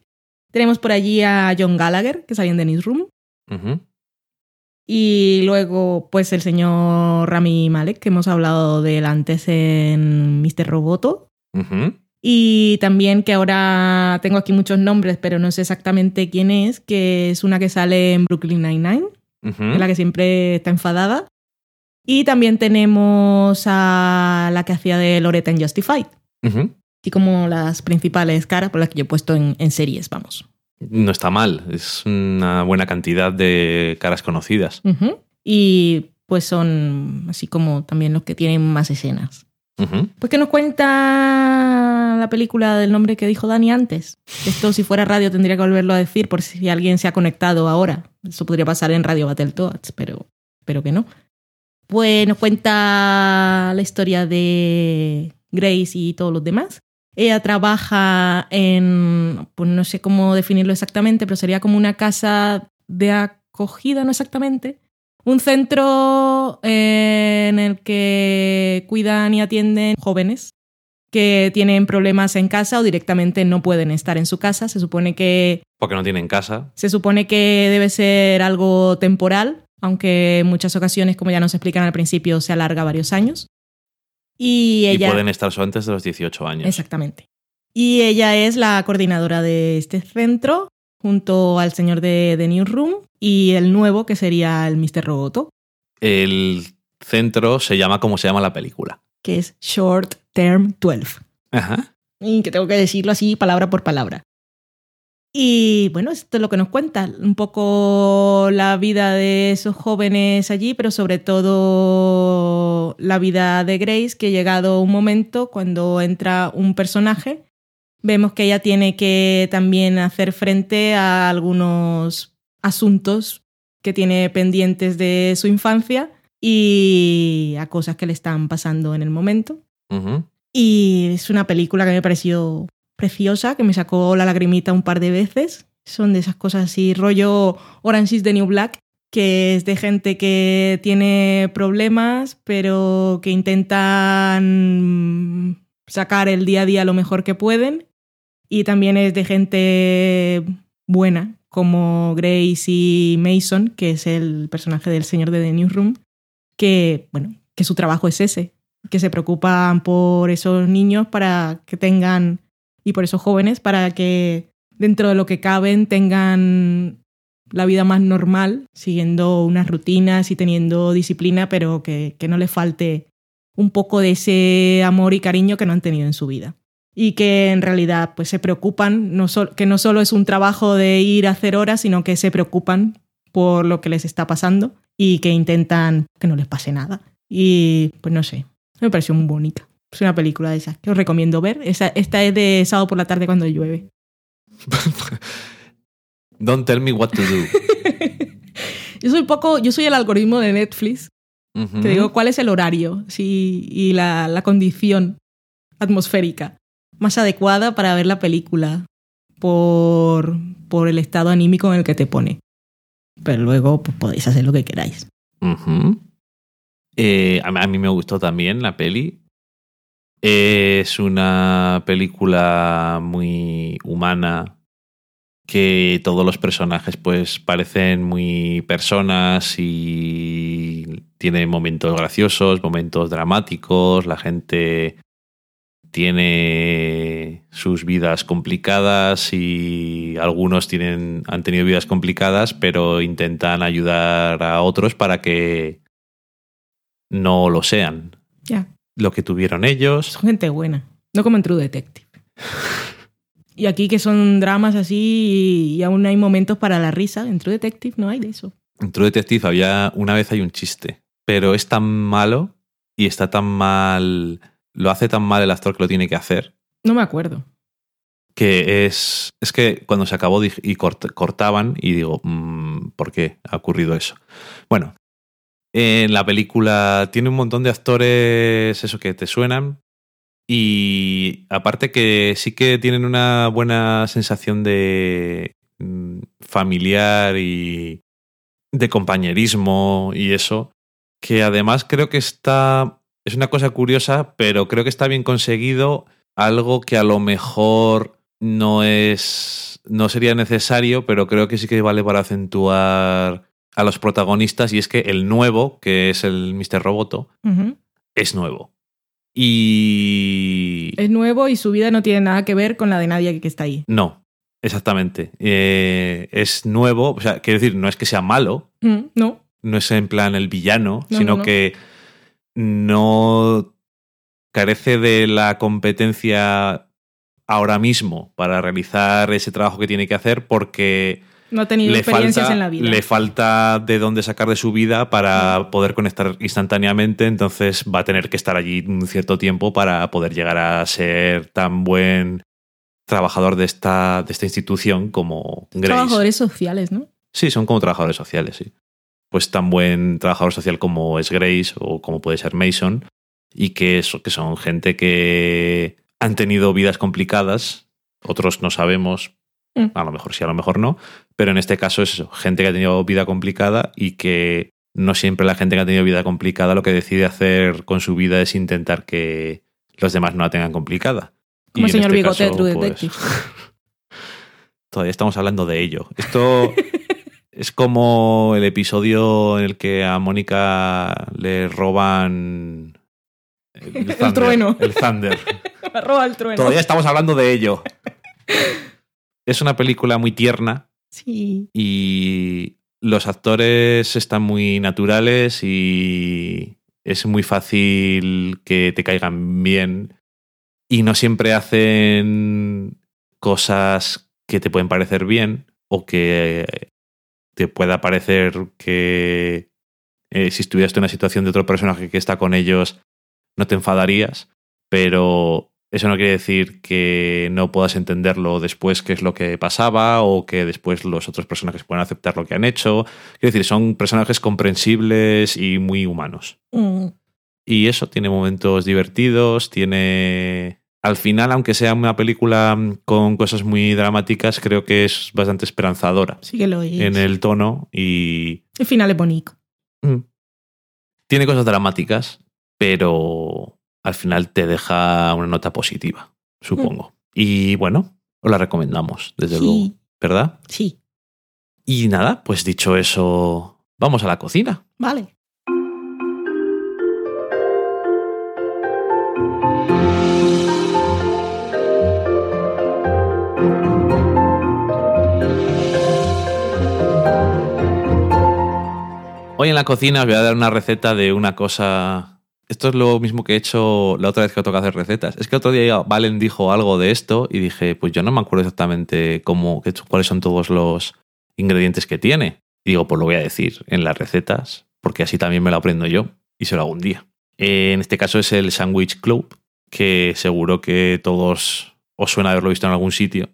Tenemos por allí a John Gallagher, que salía en The Newsroom, Ujú. y luego pues el señor Rami Malek, que hemos hablado de él antes en Mr. Roboto. Y también que ahora tengo aquí muchos nombres, pero no sé exactamente quién es, que es una que sale en Brooklyn Nine-Nine, Ujú. es la que siempre está enfadada. Y también tenemos a la que hacía de Loretta en Justified. Ujú. Y como las principales caras por las que yo he puesto en, en series, vamos. No está mal. Es una buena cantidad de caras conocidas. Ujú. Y pues son así como también los que tienen más escenas. Ujú. Pues que nos cuenta la película del nombre que dijo Dani antes. Esto si fuera radio tendría que volverlo a decir por si alguien se ha conectado ahora. Eso podría pasar en Radio Battletoads, pero espero que no. Pues nos cuenta la historia de Grace y todos los demás. Ella trabaja en, pues no sé cómo definirlo exactamente, pero sería como una casa de acogida, no exactamente. Un centro eh, en el que cuidan y atienden jóvenes que tienen problemas en casa o directamente no pueden estar en su casa. Se supone que Porque no tienen casa. se supone que debe ser algo temporal, aunque en muchas ocasiones, como ya nos explican al principio, se alarga varios años. Y ella Y pueden estar solo antes de los 18 años. Exactamente. Y ella es la coordinadora de este centro, junto al señor de The Newsroom y el nuevo, que sería el Mr. Roboto, El centro se llama como se llama la película. Que es Short Term 12. Ajá. Y que tengo que decirlo así, palabra por palabra. Y bueno, esto es lo que nos cuenta, un poco la vida de esos jóvenes allí, pero sobre todo la vida de Grace, que llegado un momento cuando entra un personaje, vemos que ella tiene que también hacer frente a algunos asuntos que tiene pendientes de su infancia y a cosas que le están pasando en el momento. Ujú. Y es una película que me pareció preciosa, que me sacó la lagrimita un par de veces. Son de esas cosas así, rollo Orange is the New Black, que es de gente que tiene problemas, pero que intentan sacar el día a día lo mejor que pueden. Y también es de gente buena, como Grace y Mason, que es el personaje del señor de The Newsroom, que, bueno, que su trabajo es ese, que se preocupan por esos niños para que tengan, y por esos jóvenes, para que dentro de lo que caben tengan la vida más normal, siguiendo unas rutinas y teniendo disciplina, pero que, que no les falte un poco de ese amor y cariño que no han tenido en su vida. Y que en realidad pues se preocupan, no que no solo es un trabajo de ir a hacer horas, sino que se preocupan por lo que les está pasando y que intentan que no les pase nada. Y pues no sé, me pareció muy bonita. Es una película de esas que os recomiendo ver. esta es de sábado por la tarde cuando llueve. Don't tell me what to do. yo soy poco, yo soy el algoritmo de Netflix. Te digo cuál es el horario sí, y la, la condición atmosférica más adecuada para ver la película por, por el estado anímico en el que te pone. Pero luego pues, podéis hacer lo que queráis. Eh, a, mí me gustó también la peli. Es una película muy humana que todos los personajes pues parecen muy personas y tiene momentos graciosos, momentos dramáticos, la gente tiene sus vidas complicadas y algunos tienen, han tenido vidas complicadas, pero intentan ayudar a otros para que no lo sean. Ya. Lo que tuvieron ellos. Son gente buena, no como en True Detective. y aquí que son dramas así y aún hay momentos para la risa, en True Detective no hay de eso. En True Detective había una vez hay un chiste, pero es tan malo y está tan mal lo hace tan mal el actor que lo tiene que hacer. No me acuerdo. Que es. Es que cuando se acabó y cortaban, y digo, mm, ¿por qué ha ocurrido eso? Bueno, en la película tiene un montón de actores, eso que te suenan. Y aparte que sí que tienen una buena sensación de mm, familiar y de compañerismo y eso, que además creo que está es una cosa curiosa, pero creo que está bien conseguido. Algo que a lo mejor no es. no sería necesario, pero creo que sí que vale para acentuar a los protagonistas. Y es que el nuevo, que es el Mr. Roboto, es nuevo. Y. Es nuevo y su vida no tiene nada que ver con la de nadie que está ahí. No, exactamente. Eh, es nuevo, o sea, quiero decir, no es que sea malo. no. No es en plan el villano, sino que no carece de la competencia ahora mismo para realizar ese trabajo que tiene que hacer porque no ha tenido experiencias en la vida. Le falta de dónde sacar de su vida para poder conectar instantáneamente, entonces va a tener que estar allí un cierto tiempo para poder llegar a ser tan buen trabajador de esta, de esta institución como Grace. Trabajadores sociales, ¿no? Sí, son como trabajadores sociales, sí pues tan buen trabajador social como es Grace o como puede ser Mason y que, que son gente que han tenido vidas complicadas, otros no sabemos, mm. a lo mejor sí, a lo mejor no, pero en este caso es eso, gente que ha tenido vida complicada y que no siempre la gente que ha tenido vida complicada lo que decide hacer con su vida es intentar que los demás no la tengan complicada. Como el señor este Bigote de True pues, Detective. todavía estamos hablando de ello. Esto Es como el episodio en el que a Mónica le roban el, trueno. El Thunder. roba el trueno. Todavía estamos hablando de ello. Es una película muy tierna. Sí. Y los actores están muy naturales y es muy fácil que te caigan bien. Y no siempre hacen cosas que te pueden parecer bien o que te pueda parecer que eh, si estuvieras en una situación de otro personaje que está con ellos, no te enfadarías, pero eso no quiere decir que no puedas entenderlo después qué es lo que pasaba o que después los otros personajes puedan aceptar lo que han hecho. Quiero decir, son personajes comprensibles y muy humanos. Mm. Y eso, tiene momentos divertidos, tiene... Al final, aunque sea una película mm, con cosas muy dramáticas, creo que es bastante esperanzadora Sí que lo es. en el tono y El final es bonito. Mm. Tiene cosas dramáticas, pero al final te deja una nota positiva, supongo. Y bueno, os la recomendamos, desde Sí. luego, ¿verdad? Sí, Y nada, pues dicho eso, vamos a la cocina. vale. Hoy en la cocina os voy a dar una receta de una cosa. Esto es lo mismo que he hecho la otra vez que toca hacer recetas. Es que otro día Valen dijo algo de esto y dije, pues yo no me acuerdo exactamente cómo, cuáles son todos los ingredientes que tiene. Y digo, pues lo voy a decir en las recetas, porque así también me lo aprendo yo y se lo hago un día. Eh, en este caso es el Sandwich Club, que seguro que todos os suena haberlo visto en algún sitio.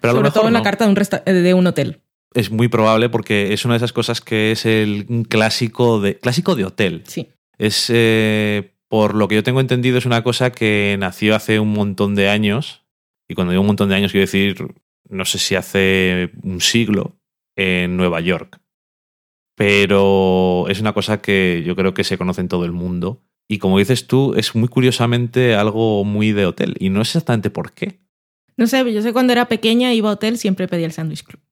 Pero a lo Sobre mejor todo en la carta de un, de un hotel. Es muy probable porque es una de esas cosas que es el un clásico de clásico de hotel. Sí. Es eh, por lo que yo tengo entendido es una cosa que nació hace un montón de años y cuando digo un montón de años quiero decir no sé si hace un siglo en Nueva York. Pero es una cosa que yo creo que se conoce en todo el mundo y como dices tú es muy curiosamente algo muy de hotel y no sé exactamente por qué. No sé, yo sé cuando era pequeña iba a hotel siempre pedía el Sandwich Club.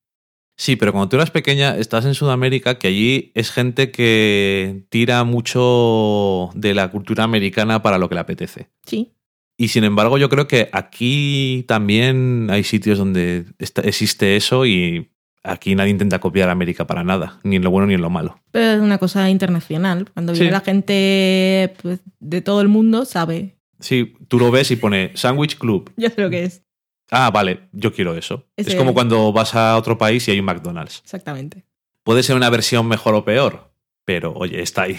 Sí, pero cuando tú eras pequeña, estás en Sudamérica, que allí es gente que tira mucho de la cultura americana para lo que le apetece. Sí. Y sin embargo, yo creo que aquí también hay sitios donde está- existe eso y aquí nadie intenta copiar a América para nada, ni en lo bueno ni en lo malo. Pero es una cosa internacional. Cuando viene Sí. la gente pues, de todo el mundo, sabe. Sí, tú lo ves y pone Sandwich Club. Ya sé lo que es. Ah, vale, yo quiero eso. Es como cuando vas a otro país y hay un McDonald's. Exactamente. Puede ser una versión mejor o peor, pero oye, está ahí.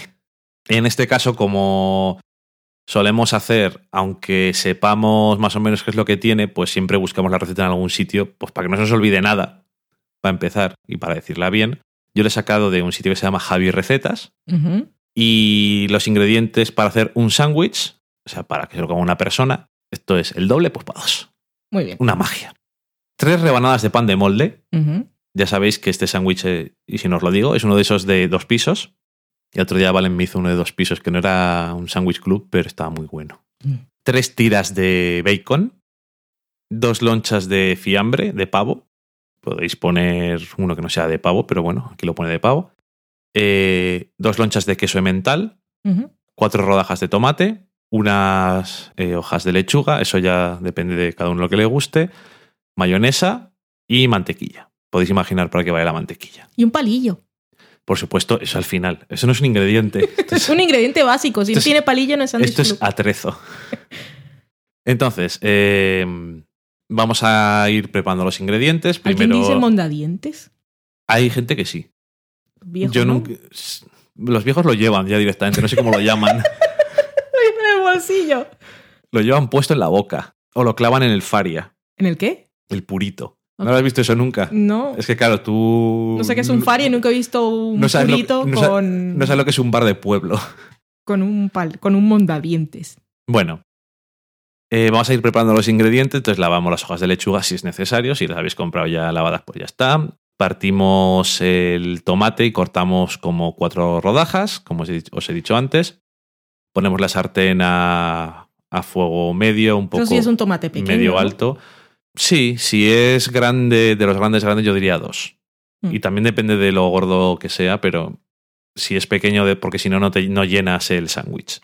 En este caso, como solemos hacer, aunque sepamos más o menos qué es lo que tiene, pues siempre buscamos la receta en algún sitio, pues para que no se nos olvide nada, para empezar y para decirla bien. Yo le he sacado de un sitio que se llama Javi Recetas y los ingredientes para hacer un sándwich, o sea, para que se lo coma una persona, esto es el doble, pues para dos. Muy bien. Una magia. Tres rebanadas de pan de molde, ya sabéis que este sándwich, eh, y si no os lo digo, es uno de esos de dos pisos. Y otro día Valen me hizo uno de dos pisos que no era un sándwich club, pero estaba muy bueno. Mm. Tres tiras de bacon, dos lonchas de fiambre, de pavo. Podéis poner uno que no sea de pavo, pero bueno, aquí lo pone de pavo. Eh, dos lonchas de queso emmental, Ujú. cuatro rodajas de tomate, unas eh, hojas de lechuga, eso ya depende de cada uno lo que le guste, mayonesa y mantequilla. Podéis imaginar para qué vale la mantequilla. Y un palillo. Por supuesto, eso al final. Eso no es un ingrediente. Es un ingrediente básico. Si tiene palillo, no es Sandwich esto es atrezo. Entonces, eh, vamos a ir preparando los ingredientes. ¿Alguien Primero, dice mondadientes? hay gente que sí. Viejo, Yo ¿no? nunca. Los viejos lo llevan ya directamente, no sé cómo lo llaman. Lo lleva en el bolsillo. lo llevan puesto en la boca. O lo clavan en el faria, ¿En el qué? el purito. ¿No Ok. lo has visto eso nunca? No. Es que claro, tú. No sé qué es un faria, nunca he visto un no sabes lo- purito no con, No sabes lo que es un bar de pueblo. con un pal, con un mondadientes. Bueno, eh, vamos a ir preparando los ingredientes. Entonces lavamos las hojas de lechuga si es necesario. Si las habéis comprado ya lavadas, pues ya está. Partimos el tomate y cortamos como cuatro rodajas, como os he dicho antes. Ponemos la sartén a, a fuego medio, un poco Eso sí es un tomate pequeño. medio alto. Sí, si es grande, de los grandes grandes, yo diría dos. Mm. Y también depende de lo gordo que sea, pero si es pequeño, de- porque si no, no, te, no llenas el sándwich.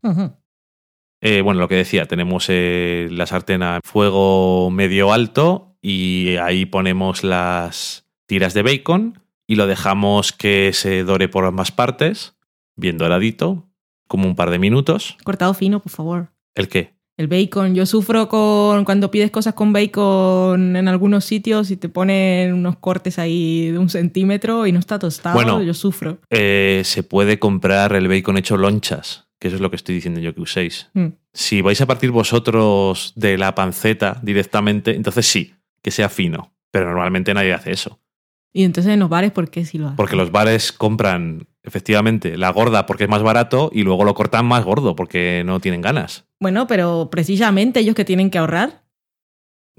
Eh, bueno, lo que decía, tenemos eh, la sartén a fuego medio alto y ahí ponemos las tiras de bacon y lo dejamos que se dore por ambas partes, bien doradito, como un par de minutos. Cortado fino, por favor. ¿El qué? El bacon. Yo sufro con cuando pides cosas con bacon en algunos sitios y te ponen unos cortes ahí de un centímetro y no está tostado. Bueno. yo sufro. Eh, se puede comprar el bacon hecho lonchas, que eso es lo que estoy diciendo yo que uséis. Mm. Si vais a partir vosotros de la panceta directamente, entonces sí, que sea fino. Pero normalmente nadie hace eso. Y entonces en los bares, ¿por qué si lo hacen? Porque los bares compran efectivamente la gorda porque es más barato y luego lo cortan más gordo porque no tienen ganas. Bueno, pero precisamente ellos que tienen que ahorrar.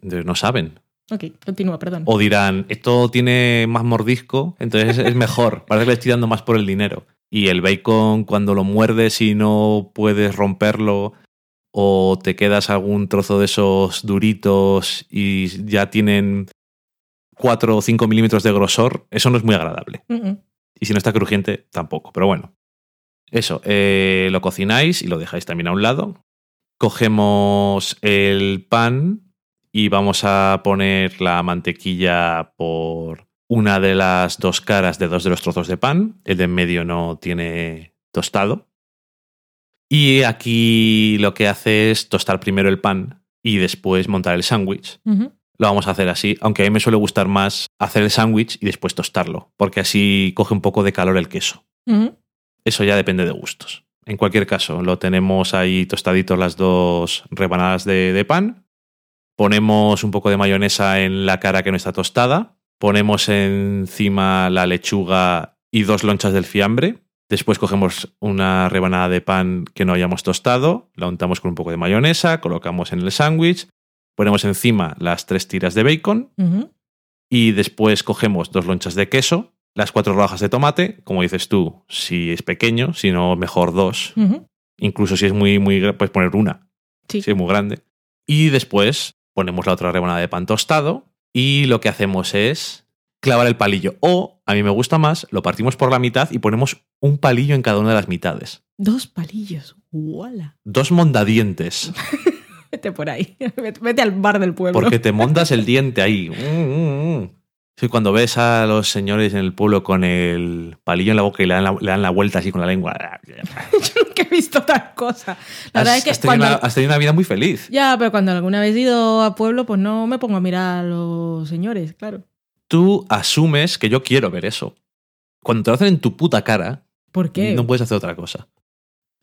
No saben. Ok, continúa, perdón. O dirán, esto tiene más mordisco, entonces es mejor. Parece que le estoy dando más por el dinero. Y el bacon, cuando lo muerdes y no puedes romperlo, o te quedas algún trozo de esos duritos y ya tienen 4 o 5 milímetros de grosor, eso no es muy agradable. Y si no está crujiente, tampoco. Pero bueno. Eso, eh, lo cocináis y lo dejáis también a un lado. Cogemos el pan y vamos a poner la mantequilla por una de las dos caras de dos de los trozos de pan. El de en medio no tiene tostado. Y aquí lo que hace es tostar primero el pan y después montar el sándwich. Ujú. Lo vamos a hacer así, aunque a mí me suele gustar más hacer el sándwich y después tostarlo, porque así coge un poco de calor el queso. Eso ya depende de gustos. En cualquier caso, lo tenemos ahí tostaditos las dos rebanadas de, de pan. Ponemos un poco de mayonesa en la cara que no está tostada. Ponemos encima la lechuga y dos lonchas del fiambre. Después cogemos una rebanada de pan que no hayamos tostado, la untamos con un poco de mayonesa, colocamos en el sándwich, ponemos encima las tres tiras de bacon y después cogemos dos lonchas de queso, las cuatro rodajas de tomate, como dices tú, si es pequeño, si no, mejor dos. Incluso si es muy, muy, puedes poner una, Sí. si es muy grande. Y después ponemos la otra rebanada de pan tostado y lo que hacemos es clavar el palillo. O, a mí me gusta más, lo partimos por la mitad y ponemos un palillo en cada una de las mitades. Dos palillos. ¡Wala! Dos mondadientes, Vete por ahí. Vete al bar del pueblo. porque te mondas el diente ahí. Mm, mm, mm. Sí, cuando ves a los señores en el pueblo con el palillo en la boca y le dan la, le dan la vuelta así con la lengua. Yo nunca he visto tal cosa. La verdad es que has tenido cuando... una, has tenido una vida muy feliz. Ya, pero cuando alguna vez he ido a pueblo, pues no me pongo a mirar a los señores, claro. Tú asumes que yo quiero ver eso. Cuando te lo hacen en tu puta cara, ¿Por qué? no puedes hacer otra cosa.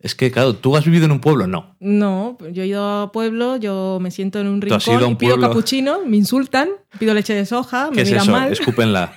Es que, claro, ¿tú has vivido en un pueblo? No. No, yo he ido a pueblo, yo me siento en un Tú has ido a rincón un pido pueblo- capuchino, me insultan, pido leche de soja, ¿Qué me es miran eso? mal, Escúpenla.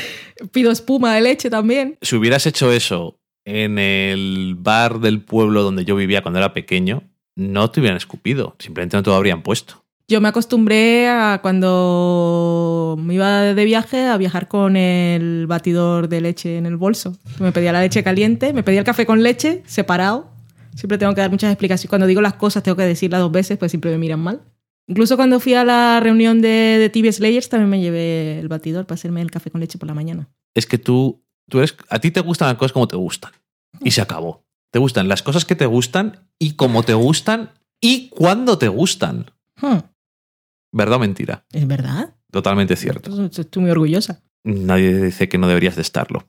pido espuma de leche también. si hubieras hecho eso en el bar del pueblo donde yo vivía cuando era pequeño, no te hubieran escupido. Simplemente no te lo habrían puesto. Yo me acostumbré a cuando me iba de viaje a viajar con el batidor de leche en el bolso. Me pedía la leche caliente, me pedía el café con leche separado. Siempre tengo que dar muchas explicaciones. Cuando digo las cosas tengo que decirlas dos veces, pues siempre me miran mal. Incluso cuando fui a la reunión de, de TV Slayers también me llevé el batidor para hacerme el café con leche por la mañana. Es que tú, tú eres, a ti te gustan las cosas como te gustan. Y se acabó. Te gustan las cosas que te gustan y como te gustan y cuando te gustan. Hmm, ¿Verdad o mentira? ¿Es verdad? Totalmente cierto. Estoy muy orgullosa. Nadie dice que no deberías de estarlo.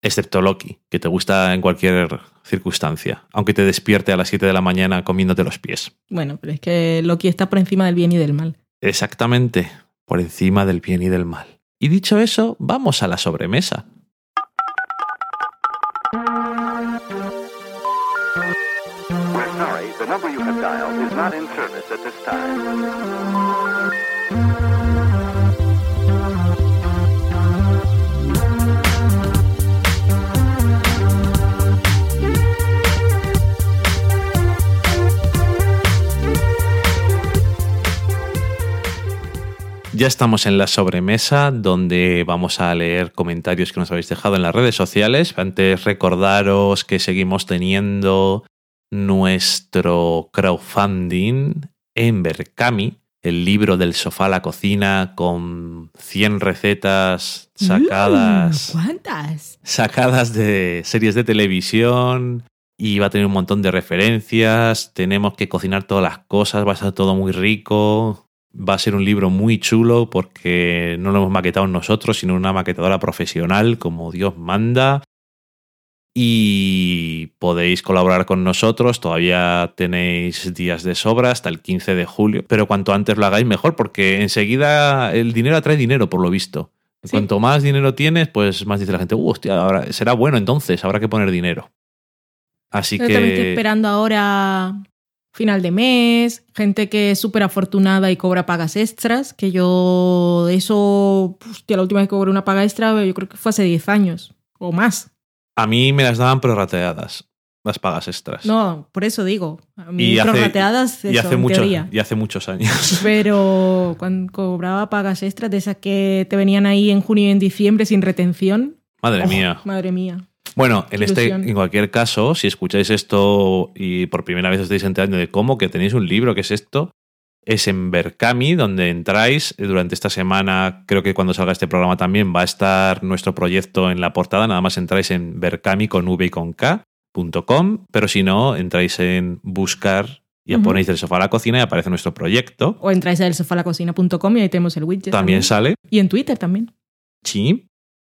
Excepto Loki, que te gusta en cualquier circunstancia, aunque te despierte a las 7 de la mañana comiéndote los pies. Bueno, pero es que Loki está por encima del bien y del mal. Exactamente, por encima del bien y del mal. Y dicho eso, vamos a la sobremesa. We're sorry, the number you have dialed is not in service at this time. Ya estamos en la sobremesa donde vamos a leer comentarios que nos habéis dejado en las redes sociales. Antes recordaros que seguimos teniendo nuestro crowdfunding en Berkami, el libro del sofá a la cocina con 100 recetas sacadas Mm, ¿Cuántas? sacadas de series de televisión y va a tener un montón de referencias. Tenemos que cocinar todas las cosas, va a ser todo muy rico. Va a ser un libro muy chulo porque no lo hemos maquetado nosotros, sino una maquetadora profesional, como Dios manda. Y podéis colaborar con nosotros, todavía tenéis días de sobra hasta el 15 de julio, pero cuanto antes lo hagáis mejor, porque enseguida el dinero atrae dinero, por lo visto. Sí. Cuanto más dinero tienes, pues más dice la gente, uh, hostia, ahora será bueno entonces, habrá que poner dinero. Así Yo también estoy que esperando ahora final de mes, gente que es súper afortunada y cobra pagas extras, que yo eso, hostia, la última vez que cobré una paga extra yo creo que fue hace 10 años o más. A mí me las daban prorrateadas, las pagas extras. No, por eso digo, a mí Y hace- prorrateadas, y eso, hace, en mucho- y hace muchos años. Pero cuando cobraba pagas extras de esas que te venían ahí en junio y en diciembre sin retención. Madre oh, mía. Madre mía. Bueno, en, este, en cualquier caso, si escucháis esto y por primera vez os estáis enterando de cómo, que tenéis un libro, que es esto, es en Berkami, donde entráis durante esta semana, creo que cuando salga este programa también va a estar nuestro proyecto en la portada, nada más entráis en berkami con v y con k com, pero si no, entráis en buscar y Ujú. ponéis del sofá a la cocina y aparece nuestro proyecto. O entráis a elsofalacocina.com y ahí tenemos el widget. También sale, Y en Twitter también. sí,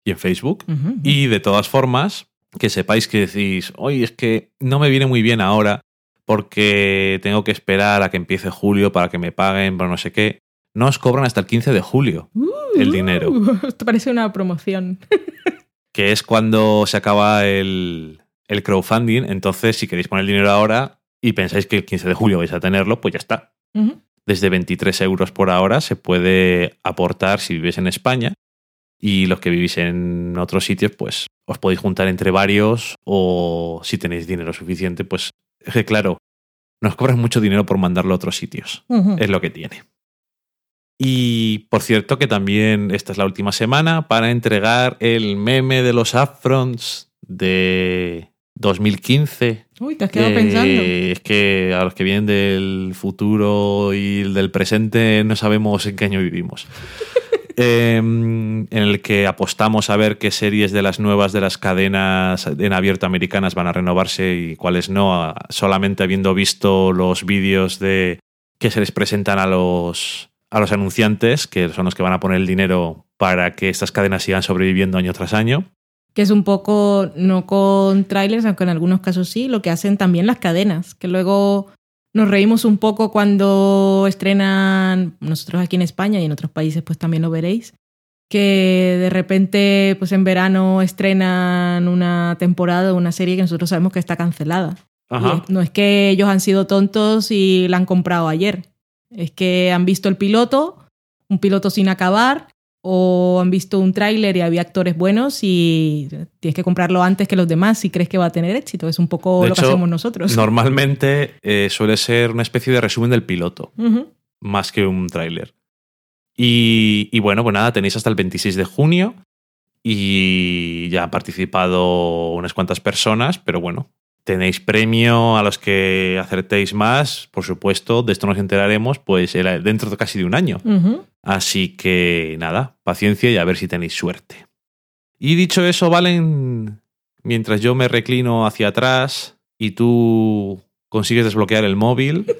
y en Facebook. Y de todas formas, que sepáis que decís, oye, es que no me viene muy bien ahora porque tengo que esperar a que empiece julio para que me paguen, pero no sé qué. No os cobran hasta el 15 de julio, el dinero. Uh, esto parece una promoción. que es cuando se acaba el, el crowdfunding. Entonces, si queréis poner el dinero ahora y pensáis que el 15 de julio vais a tenerlo, pues ya está. Desde 23 euros por hora se puede aportar si vivís en España y los que vivís en otros sitios, pues os podéis juntar entre varios o si tenéis dinero suficiente, pues es que claro, nos cobran mucho dinero por mandarlo a otros sitios. Es lo que tiene. Y por cierto que también esta es la última semana para entregar el meme de los Upfronts de 2015. Uy, te has quedado Eh, pensando. Es que a los que vienen del futuro y del presente no sabemos en qué año vivimos. Eh, en el que apostamos a ver qué series de las nuevas de las cadenas en abierto americanas van a renovarse y cuáles no, solamente habiendo visto los vídeos de que se les presentan a los, a los anunciantes, que son los que van a poner el dinero para que estas cadenas sigan sobreviviendo año tras año. Que es un poco, no con trailers, aunque en algunos casos sí, lo que hacen también las cadenas. Que luego nos reímos un poco cuando estrenan, nosotros aquí en España y en otros países pues también lo veréis, que de repente pues en verano estrenan una temporada o una serie que nosotros sabemos que está cancelada. Ajá. No es que ellos han sido tontos y la han comprado ayer. Es que han visto el piloto, un piloto sin acabar, o han visto un tráiler y había actores buenos y tienes que comprarlo antes que los demás si crees que va a tener éxito. Es un poco De lo que hacemos nosotros. Normalmente eh, suele ser una especie de resumen del piloto, más que un tráiler. Y, y bueno, pues nada, tenéis hasta el 26 de junio y ya han participado unas cuantas personas, pero bueno, tenéis premio a los que acertéis más, por supuesto, de esto nos enteraremos pues dentro de casi de un año. Así que nada, paciencia y a ver si tenéis suerte. Y dicho eso, Valen, mientras yo me reclino hacia atrás y tú consigues desbloquear el móvil,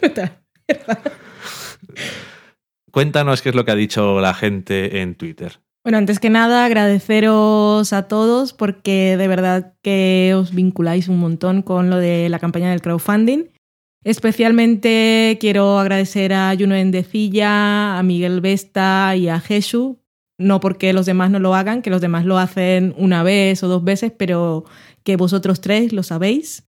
cuéntanos qué es lo que ha dicho la gente en Twitter. Bueno, antes que nada, agradeceros a todos porque de verdad que os vinculáis un montón con lo de la campaña del crowdfunding. Especialmente quiero agradecer a Juno Endecilla, a Miguel Vesta y a Jesús. No porque los demás no lo hagan, que los demás lo hacen una vez o dos veces, pero que vosotros tres lo sabéis,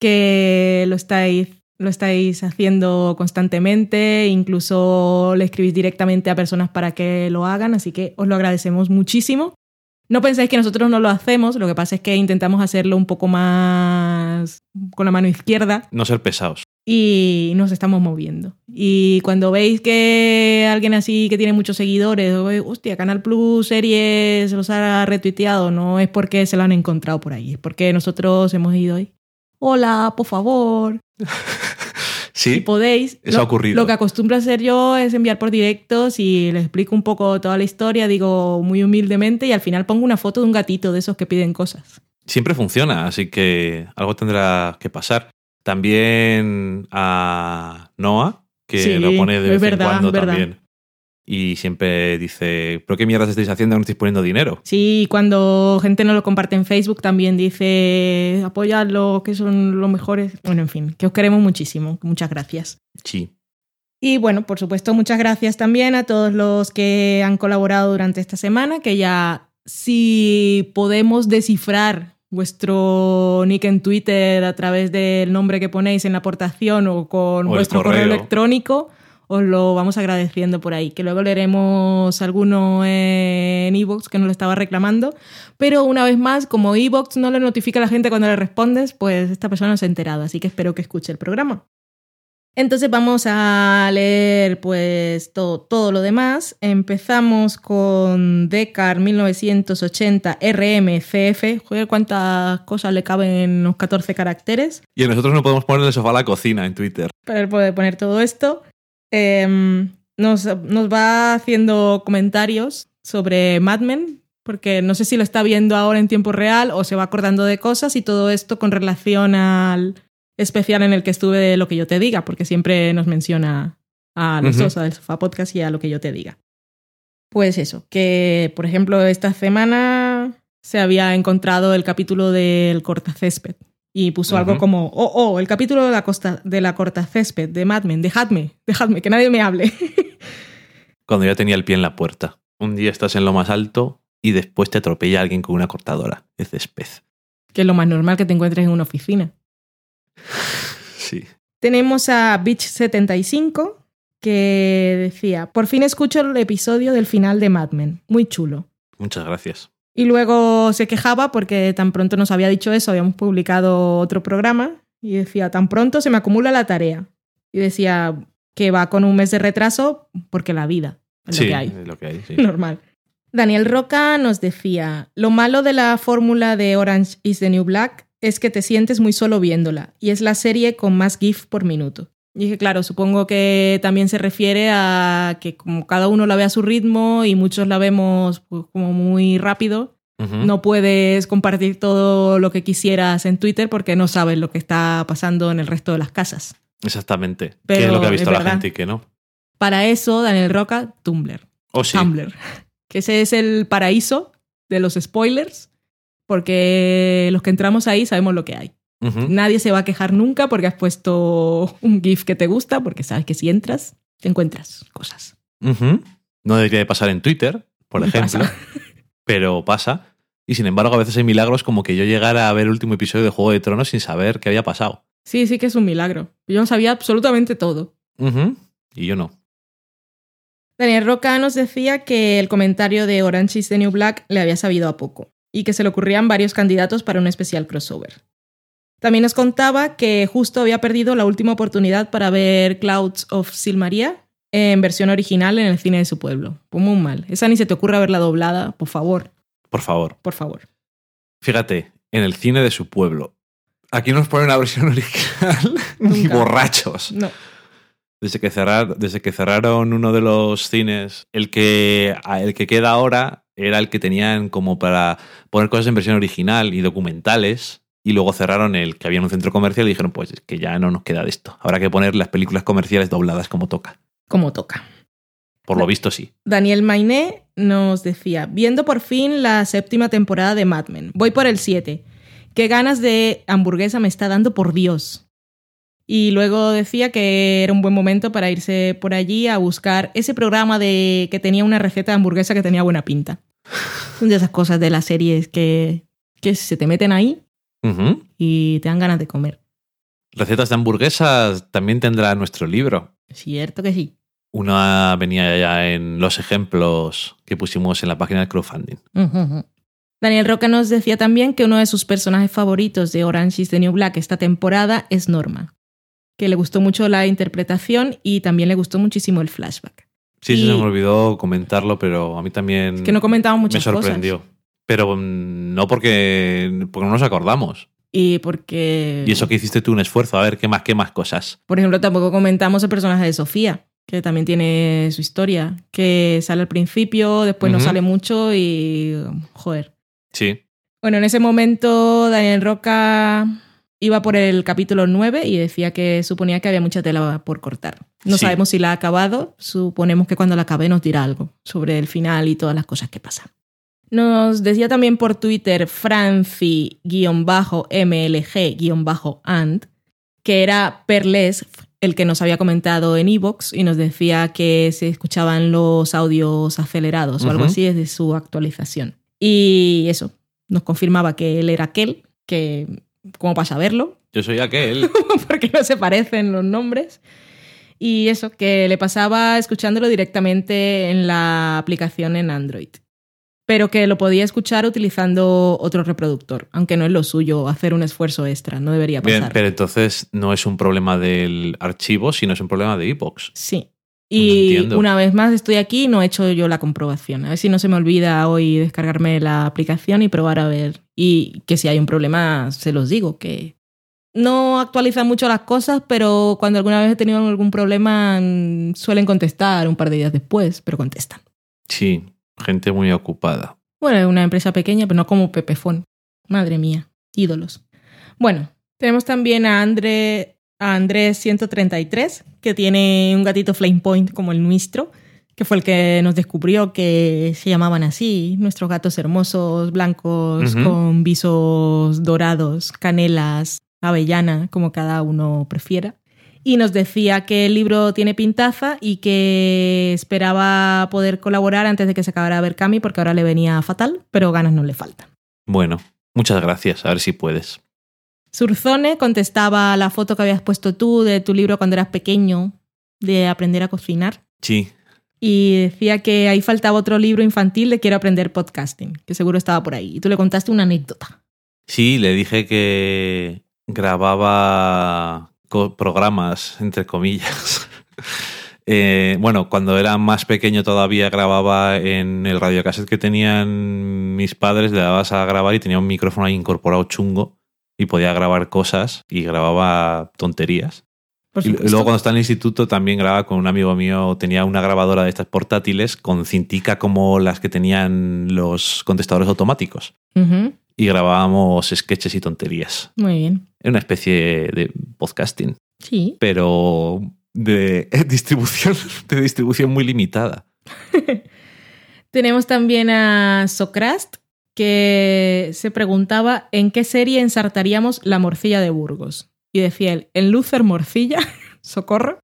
que lo estáis, lo estáis haciendo constantemente, incluso le escribís directamente a personas para que lo hagan, así que os lo agradecemos muchísimo. No pensáis que nosotros no lo hacemos, lo que pasa es que intentamos hacerlo un poco más con la mano izquierda No ser pesados. y nos estamos moviendo. Y cuando veis que alguien así que tiene muchos seguidores, hostia, Canal Plus Series se los ha retuiteado, no es porque se lo han encontrado por ahí, es porque nosotros hemos ido ahí. Hola, por favor, si Sí, podéis. eso lo, ha ocurrido. Lo que acostumbro a hacer yo es enviar por directos y les explico un poco toda la historia, digo muy humildemente, y al final pongo una foto de un gatito de esos que piden cosas. siempre funciona, así que algo tendrá que pasar. También a Noah, que Sí, lo pone de vez verdad, en cuando verdad. también. Y siempre dice, ¿pero qué mierdas estáis haciendo? No estáis poniendo dinero. Sí, cuando gente no lo comparte en Facebook también dice apoyadlo, que son los mejores. Bueno, en fin, que os queremos muchísimo. Muchas gracias. Sí. Y bueno, por supuesto, muchas gracias también a todos los que han colaborado durante esta semana, que ya si podemos descifrar vuestro nick en Twitter a través del nombre que ponéis en la aportación o con O el vuestro correo. correo. electrónico, os lo vamos agradeciendo por ahí. Que luego leeremos alguno en Evox que nos lo estaba reclamando. Pero una vez más, como Evox no le notifica a la gente cuando le respondes, pues esta persona no se ha enterado. Así que espero que escuche el programa. Entonces vamos a leer pues todo, todo lo demás. Empezamos con Decar 1980 RMCF. Joder, cuántas cosas le caben en los 14 caracteres Y nosotros no podemos poner en el sofá la cocina en Twitter. para poder poner todo esto. Em, nos, nos va haciendo comentarios sobre Mad Men, porque no sé si lo está viendo ahora en tiempo real o se va acordando de cosas y todo esto con relación al especial en el que estuve de Lo que yo te diga, porque siempre nos menciona a los Ujú. dos, al Sofá Podcast y a Lo que yo te diga. Pues eso, que por ejemplo esta semana se había encontrado el capítulo del cortacésped y puso algo como, oh, oh, el capítulo de la, costa, de la cortacésped, de Mad Men, dejadme, dejadme, que nadie me hable. Cuando ya tenía el pie en la puerta. Un día estás en lo más alto y después te atropella alguien con una cortadora de césped. que es lo más normal que te encuentres en una oficina. Sí. Tenemos a Beach75 que decía, por fin escucho el episodio del final de Mad Men, muy chulo. Muchas gracias. Y luego se quejaba porque tan pronto nos había dicho eso, habíamos publicado otro programa y decía, tan pronto se me acumula la tarea. Y decía que va con un mes de retraso porque la vida es sí, lo que hay. es lo que hay, sí. Normal. Daniel Roca nos decía, lo malo de la fórmula de Orange is the New Black es que te sientes muy solo viéndola y es la serie con más GIF por minuto. Y dije, claro, supongo que también se refiere a que como cada uno la ve a su ritmo y muchos la vemos pues, como muy rápido, no puedes compartir todo lo que quisieras en Twitter porque no sabes lo que está pasando en el resto de las casas. Exactamente. ¿Qué Pero es lo que ha visto la verdad. gente y qué no? Para eso, Daniel Roca, Tumblr. O sí. Tumblr. Que ese es el paraíso de los spoilers, porque los que entramos ahí sabemos lo que hay. Nadie se va a quejar nunca porque has puesto un GIF que te gusta, porque sabes que si entras, te encuentras cosas. No debería de pasar en Twitter, por ejemplo, pasa. pero pasa. Y sin embargo, a veces hay milagros como que yo llegara a ver el último episodio de Juego de Tronos sin saber qué había pasado. Sí, sí que es un milagro. Yo no sabía absolutamente todo. Y yo no. Daniel Roca nos decía que el comentario de Orange is the New Black le había sabido a poco y que se le ocurrían varios candidatos para un especial crossover. También nos contaba que justo había perdido la última oportunidad para ver Clouds of Silmaria en versión original en el cine de su pueblo. Pues muy mal. Esa ni se te ocurra verla doblada, por favor, Por favor. por favor. Fíjate, en el cine de su pueblo. Aquí nos ponen una versión original ni borrachos. No. Desde que, cerrar, desde que cerraron uno de los cines, el que, el que queda ahora era el que tenían como para poner cosas en versión original y documentales. Y luego cerraron el que había en un centro comercial y dijeron, pues es que ya no nos queda de esto. Habrá que poner las películas comerciales dobladas como toca. Como toca. Por lo visto, sí. Daniel Mainé nos decía, viendo por fin la séptima temporada de Mad Men, voy por el 7. Qué ganas de hamburguesa me está dando, por Dios. Y luego decía que era un buen momento para irse por allí a buscar ese programa de que tenía una receta de hamburguesa que tenía buena pinta. Son de esas cosas de las series que, que se te meten ahí Y te dan ganas de comer. Recetas de hamburguesas también tendrá nuestro libro. Cierto que sí. Una venía ya en los ejemplos que pusimos en la página del crowdfunding. Daniel Roca nos decía también que uno de sus personajes favoritos de Orange is the New Black esta temporada es Norma, que le gustó mucho la interpretación y también le gustó muchísimo el flashback. Sí, Y- se me olvidó comentarlo, pero a mí también Es que no comentamos me muchas sorprendió. cosas. Pero mm, no porque, porque no nos acordamos. Y porque, Y eso que hiciste tú un esfuerzo, a ver qué más, qué más cosas. por ejemplo, tampoco comentamos el personaje de Sofía, que también tiene su historia, que sale al principio, después no sale mucho y... joder. Sí. Bueno, en ese momento Daniel Roca iba por el capítulo 9 y decía que suponía que había mucha tela por cortar. No Sí. sabemos si la ha acabado, suponemos que cuando la acabe nos dirá algo sobre el final y todas las cosas que pasan. Nos decía también por Twitter Franci-MLG-AND que era Perles el que nos había comentado en Evox y nos decía que se escuchaban los audios acelerados o algo así desde su actualización. Y eso, nos confirmaba que él era aquel, que como para saberlo, Yo soy aquel. porque no se parecen los nombres. Y eso, que le pasaba escuchándolo directamente en la aplicación en Android. Pero que lo podía escuchar utilizando otro reproductor, aunque no es lo suyo hacer un esfuerzo extra, no debería pasar. Bien, pero entonces no es un problema del archivo, sino es un problema de iBox. Sí. Y una vez más estoy aquí y no he hecho yo la comprobación. A ver si no se me olvida hoy descargarme la aplicación y probar a ver. Y que si hay un problema, se los digo, que no actualizan mucho las cosas, pero cuando alguna vez he tenido algún problema mm, suelen contestar un par de días después, pero contestan. Sí, gente muy ocupada. Bueno, es una empresa pequeña, pero no como Pepefon. Madre mía, ídolos. Bueno, tenemos también a, André, a Andrés 133, que tiene un gatito flame point como el nuestro, que fue el que nos descubrió que se llamaban así, nuestros gatos hermosos, blancos, con visos dorados, canelas, avellana, como cada uno prefiera. Y nos decía que el libro tiene pintaza y que esperaba poder colaborar antes de que se acabara Berkami porque ahora le venía fatal, pero ganas no le faltan. Bueno, muchas gracias. A ver si puedes. Surzone contestaba a la foto que habías puesto tú de tu libro cuando eras pequeño, de aprender a cocinar. Sí, Y decía que ahí faltaba otro libro infantil de Quiero aprender podcasting, que seguro estaba por ahí. Y tú le contaste una anécdota. sí, le dije que grababa programas, entre comillas. Eh, bueno, cuando era más pequeño todavía grababa en el radiocassette que tenían mis padres, le dabas a grabar y tenía un micrófono ahí incorporado chungo y podía grabar cosas y grababa tonterías. Y luego cuando estaba en el instituto también grababa con un amigo mío, tenía una grabadora de estas portátiles con cintica como las que tenían los contestadores automáticos. Y grabábamos sketches y tonterías. Muy bien. Era una especie de podcasting, Sí. pero de distribución, de distribución muy limitada. Tenemos también a Socrast, que se preguntaba en qué serie ensartaríamos la morcilla de Burgos. Y decía él, ¿en Luther Morcilla? ¿Socorro?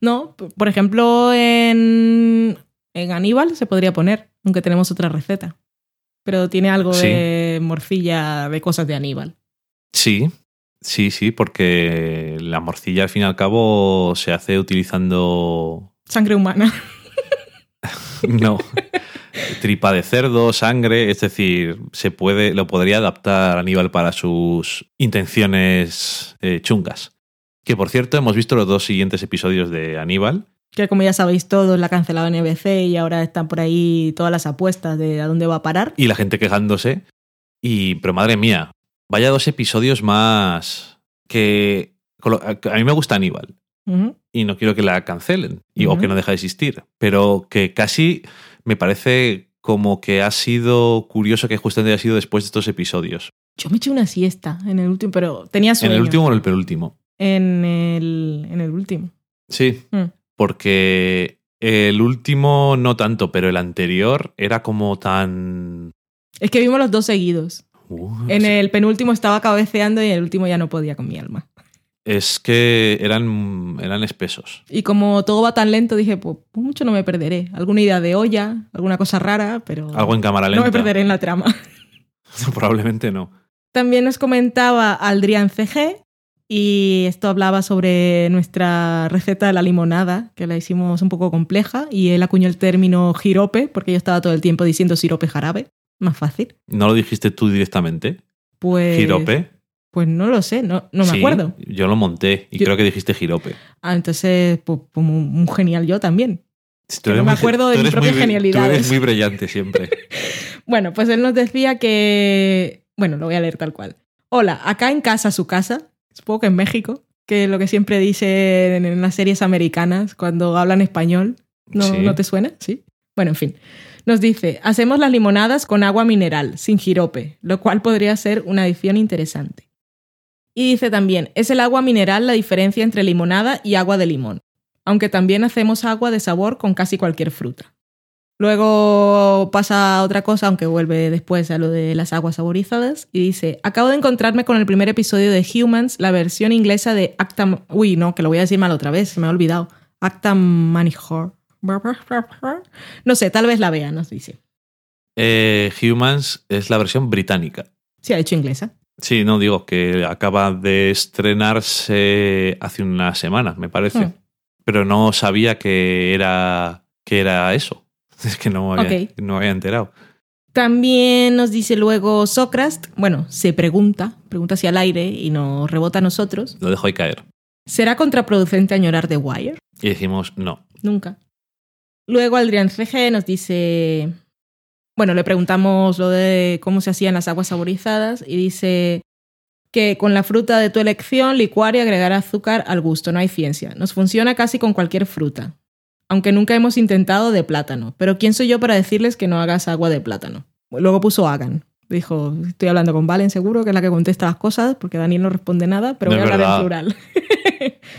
No, por ejemplo, en, en Aníbal se podría poner, aunque tenemos otra receta. Pero tiene algo Sí. de morcilla de cosas de Aníbal. Sí, sí, sí, porque la morcilla al fin y al cabo se hace utilizando Sangre humana. No. Tripa de cerdo, sangre, es decir, se puede, lo podría adaptar Aníbal para sus intenciones eh, chungas. Que por cierto, hemos visto los dos siguientes episodios de Aníbal. Que como ya sabéis todos, la ha cancelado NBC y ahora están por ahí todas las apuestas de a dónde va a parar. y la gente quejándose. Y, pero madre mía, vaya dos episodios más que. A mí me gusta Aníbal y no quiero que la cancelen y, o que no deje de existir, pero que casi me parece como que ha sido curioso que justamente haya sido después de estos episodios. Yo me eché una siesta en el último, pero tenía sueño. ¿En el último o en el penúltimo? En el, en el último. Sí, Mm. Porque el último no tanto, pero el anterior era como tan. Es que vimos los dos seguidos. Uh, En sí. el penúltimo estaba cabeceando y en el último ya no podía con mi alma. Es que eran, eran espesos. Y como todo va tan lento, dije, pues, pues mucho no me perderé. Alguna idea de olla, alguna cosa rara, pero Algo en cámara no lenta. me perderé en la trama. Probablemente no. También nos comentaba Aldrian CG y esto hablaba sobre nuestra receta de la limonada, que la hicimos un poco compleja y él acuñó el término jirope, porque yo estaba todo el tiempo diciendo sirope jarabe, más fácil. ¿No lo dijiste tú directamente? Pues, ¿Girope? Pues no lo sé, no, no me Sí, acuerdo. Yo lo monté y Yo- creo que dijiste girope. Ah, entonces, pues, pues, muy, muy genial yo también. Tú no me muy- acuerdo de tú mis eres propias muy bri- Tú eres muy brillante siempre. Bueno, pues él nos decía que. Bueno, lo voy a leer tal cual. Hola, acá en casa, su casa, supongo que en México, que es lo que siempre dicen en las series americanas cuando hablan español. ¿No, Sí. ¿no te suena? Sí. Bueno, en fin. Nos dice: hacemos las limonadas con agua mineral, sin jirope, lo cual podría ser una adición interesante. Y dice también: es el agua mineral la diferencia entre limonada y agua de limón, aunque también hacemos agua de sabor con casi cualquier fruta. Luego pasa otra cosa, aunque vuelve después a lo de las aguas saborizadas, y dice, acabo de encontrarme con el primer episodio de Humans, la versión inglesa de Acta... Uy, no, que lo voy a decir mal otra vez, se me ha olvidado. Acta Manihor. No sé, tal vez la vea, nos dice. Eh, Humans es la versión británica. Sí, ha hecho inglesa. Sí, no digo que acaba de estrenarse hace una semana, me parece. Hmm. Pero no sabía que era, que era eso. Es que no me había, no me había enterado. También nos dice luego Socrast, bueno, se pregunta, pregunta hacia el aire y nos rebota a nosotros. Lo dejo ahí caer. ¿Será contraproducente añorar The Wire? Y decimos, no. Nunca. Luego Adrián CG nos dice. Bueno, le preguntamos lo de cómo se hacían las aguas saborizadas y dice que con la fruta de tu elección, licuar y agregar azúcar al gusto, no hay ciencia. Nos funciona casi con cualquier fruta. Aunque nunca hemos intentado de plátano. Pero ¿quién soy yo para decirles que no hagas agua de plátano? Luego puso hagan. Dijo, estoy hablando con Valen seguro, que es la que contesta las cosas, porque Daniel no responde nada, pero No voy a hablar en plural.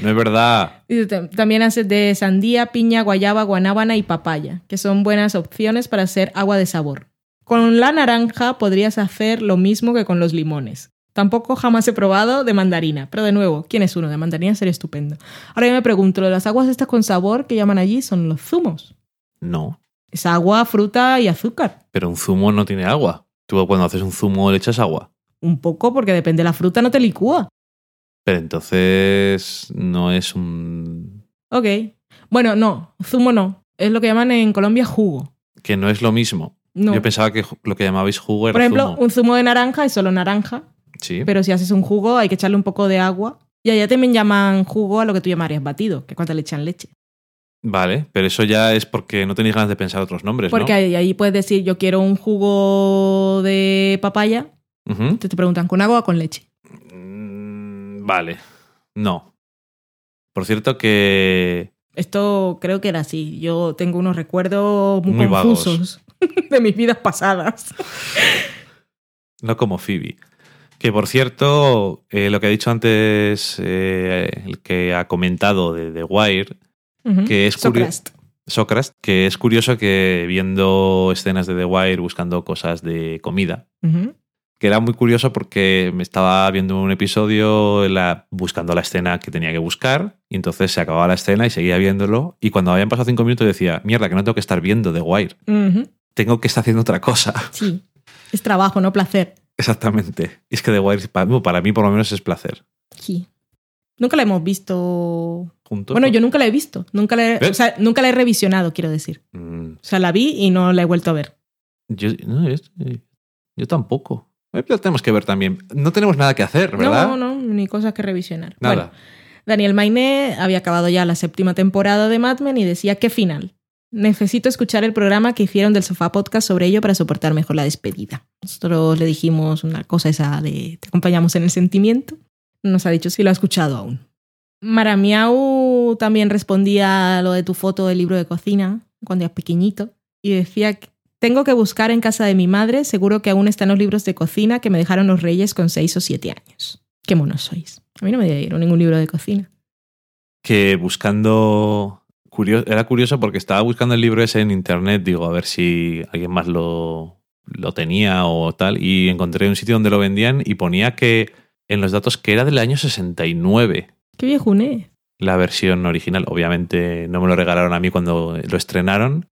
No es verdad. Dice, "Tam- También hace de sandía, piña, guayaba, guanábana y papaya, que son buenas opciones para hacer agua de sabor. Con la naranja podrías hacer lo mismo que con los limones. Tampoco jamás he probado de mandarina, pero de nuevo, ¿quién es uno? De mandarina sería estupendo. Ahora yo me pregunto, ¿lo de las aguas estas con sabor que llaman allí son los zumos? No. Es agua, fruta y azúcar. Pero un zumo no tiene agua. Tú cuando haces un zumo le echas agua. Un poco porque depende de la fruta, no te licúa. Pero entonces no es un... Ok. Bueno, no, zumo no. Es lo que llaman en Colombia jugo. Que no es lo mismo. No. Yo pensaba que lo que llamabais jugo era Por ejemplo, zumo. un zumo de naranja es solo naranja, Sí. Pero si haces un jugo, hay que echarle un poco de agua. Y allá también llaman jugo a lo que tú llamarías batido, que es cuando le echan leche. Vale, pero eso ya es porque no tenéis ganas de pensar otros nombres, Porque ¿no? ahí, ahí puedes decir, yo quiero un jugo de papaya. Te, te preguntan, ¿con agua o con leche? Mm, Vale. No. Por cierto que... Esto creo que era así. Yo tengo unos recuerdos muy, Muy vagos. confusos de mis vidas pasadas. No como Phoebe. Que por cierto, eh, lo que ha dicho antes eh, el que ha comentado de The Wire. Que es curio- Socrast. Socrast, que es curioso que viendo escenas de The Wire buscando cosas de comida, que era muy curioso porque me estaba viendo un episodio la- buscando la escena que tenía que buscar y entonces se acababa la escena y seguía viéndolo y cuando habían pasado cinco minutos decía, mierda, que no tengo que estar viendo The Wire, tengo que estar haciendo otra cosa. Sí. Es trabajo, no placer. Exactamente. Y es que The Wire para, para mí por lo menos es placer. Sí. Nunca la hemos visto. Juntos. Bueno, yo nunca la he visto. Nunca la he, o sea, nunca la he revisionado, quiero decir. Mm, O sea, la vi y no la he vuelto a ver. Yo, no, yo tampoco. Lo tenemos que ver también. No tenemos nada que hacer, ¿verdad? No, no, ni cosas que revisionar. Nada. Bueno, Daniel Mainé había acabado ya la séptima temporada de Mad Men y decía, ¿qué final? Necesito escuchar el programa que hicieron del Sofá Podcast sobre ello para soportar mejor la despedida. Nosotros le dijimos una cosa esa de te acompañamos en el sentimiento. No Nos ha dicho si lo ha escuchado aún. Maramiau también respondía a lo de tu foto del libro de cocina cuando eras pequeñito y decía que tengo que buscar en casa de mi madre, seguro que aún están los libros de cocina que me dejaron los reyes con seis o siete años. Qué monos sois. A mí no me dieron ningún libro de cocina. Que buscando. Era curioso porque estaba buscando el libro ese en internet, digo, a ver si alguien más lo, lo tenía o tal, y encontré un sitio donde lo vendían y ponía que en los datos que era del año 69 Qué viejuné. la versión original. Obviamente no me lo regalaron a mí cuando lo estrenaron,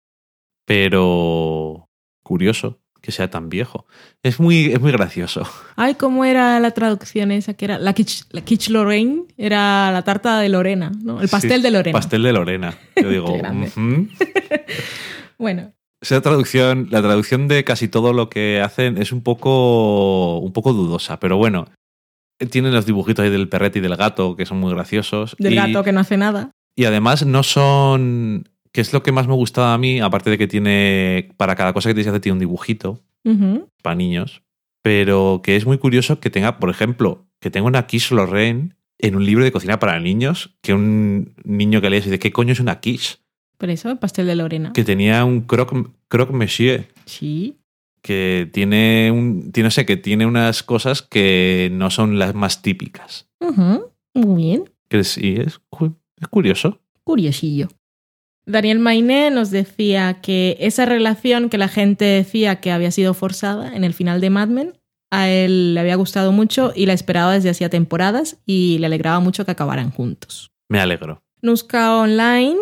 pero curioso que sea tan viejo. Es muy, es muy gracioso. Ay, ¿cómo era la traducción esa que era? La quiche, la quiche Lorraine era la tarta de Lorena, ¿no? El pastel Sí, de Lorena. Pastel de Lorena. Yo digo. Bueno, Esa traducción, la traducción de casi todo lo que hacen es un poco, un poco dudosa, pero bueno. Tienen los dibujitos ahí del perrete y del gato que son muy graciosos. del y, gato que no hace nada. y además no son. Que es lo que más me gustaba a mí, aparte de que tiene. Para cada cosa que tienes que hacer tiene un dibujito para niños. Pero que es muy curioso que tenga, por ejemplo, que tenga una quiche Lorraine en un libro de cocina para niños, que un niño que lees y dice, ¿qué coño es una quiche? Por eso, el pastel de Lorena. Que tenía un croque, croque monsieur. Sí. que tiene un tiene, no sé, que tiene unas cosas que no son las más típicas. Ujú. Muy bien. Que sí, es, es curioso. Curiosillo. Daniel Mainé nos decía que esa relación que la gente decía que había sido forzada en el final de Mad Men, a él le había gustado mucho y la esperaba desde hacía temporadas y le alegraba mucho que acabaran juntos. Me alegro. Nuska Online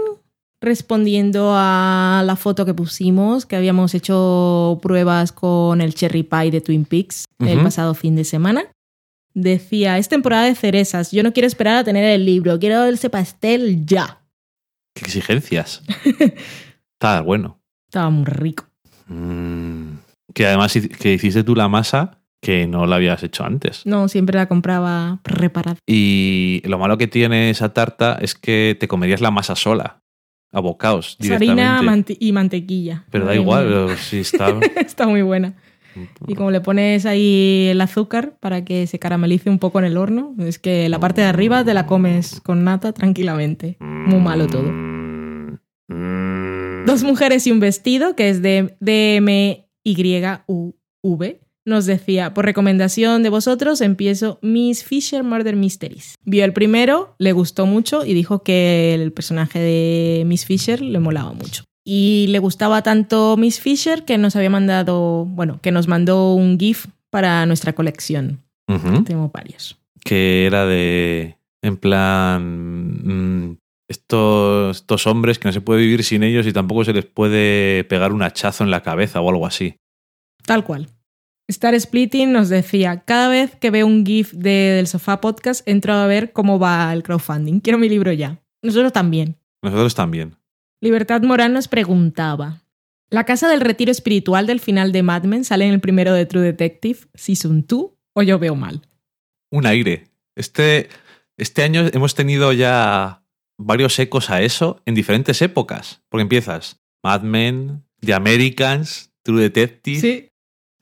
respondiendo a la foto que pusimos, que habíamos hecho pruebas con el Cherry Pie de Twin Peaks el pasado fin de semana. Decía, es temporada de cerezas, yo no quiero esperar a tener el libro, quiero ese pastel ya. ¿Qué exigencias? Está bueno. Estaba muy rico. Mm, Que además que hiciste tú la masa que no la habías hecho antes. No, siempre la compraba preparada. Y lo malo que tiene esa tarta es que te comerías la masa sola, a bocados, harina mante- y mantequilla. Pero da igual, pero está... Está muy buena. Y como le pones ahí el azúcar para que se caramelice un poco en el horno, es que la parte de arriba te la comes con nata tranquilamente. Muy malo todo. Mm. Dos mujeres y un vestido, que es de DMYUV, nos decía, por recomendación de vosotros, empiezo Miss Fisher Murder Mysteries. Vio el primero, le gustó mucho y dijo que el personaje de Miss Fisher le molaba mucho. Y le gustaba tanto Miss Fisher que nos había mandado, bueno, que nos mandó un GIF para nuestra colección. Ujú. Tengo varios. que era de, en plan, mm, estos, estos hombres que no se puede vivir sin ellos y tampoco se les puede pegar un hachazo en la cabeza o algo así. Tal cual. Star Splitting nos decía, cada vez que veo un GIF de, del Sofá Podcast, entro a ver cómo va el crowdfunding. Quiero mi libro ya. Nosotros también. Nosotros también. Libertad Morán nos preguntaba, ¿la casa del retiro espiritual del final de Mad Men sale en el primero de True Detective, Season 2, o yo veo mal? Un aire. Este, este año hemos tenido ya varios ecos a eso en diferentes épocas. Porque empiezas Mad Men, The Americans, True Detective. Sí,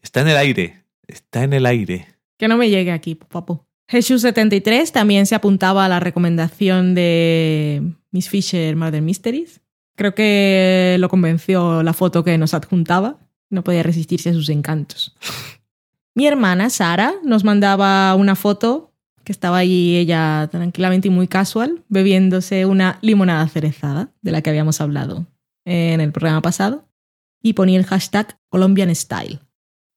Está en el aire. Está en el aire. que no me llegue aquí, papo. Jesús73 también se apuntaba a la recomendación de Miss Fisher Murder Mysteries. Creo que lo convenció la foto que nos adjuntaba. No podía resistirse a sus encantos. Mi hermana Sara nos mandaba una foto que estaba allí ella tranquilamente y muy casual, bebiéndose una limonada cerezada, de la que habíamos hablado en el programa pasado, y ponía el hashtag Colombian Style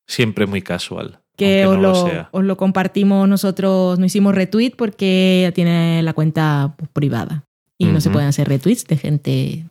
Siempre muy casual. que os, no lo, sea. os lo compartimos nosotros, no hicimos retweet porque ella tiene la cuenta pues, privada y no se pueden hacer retweets de gente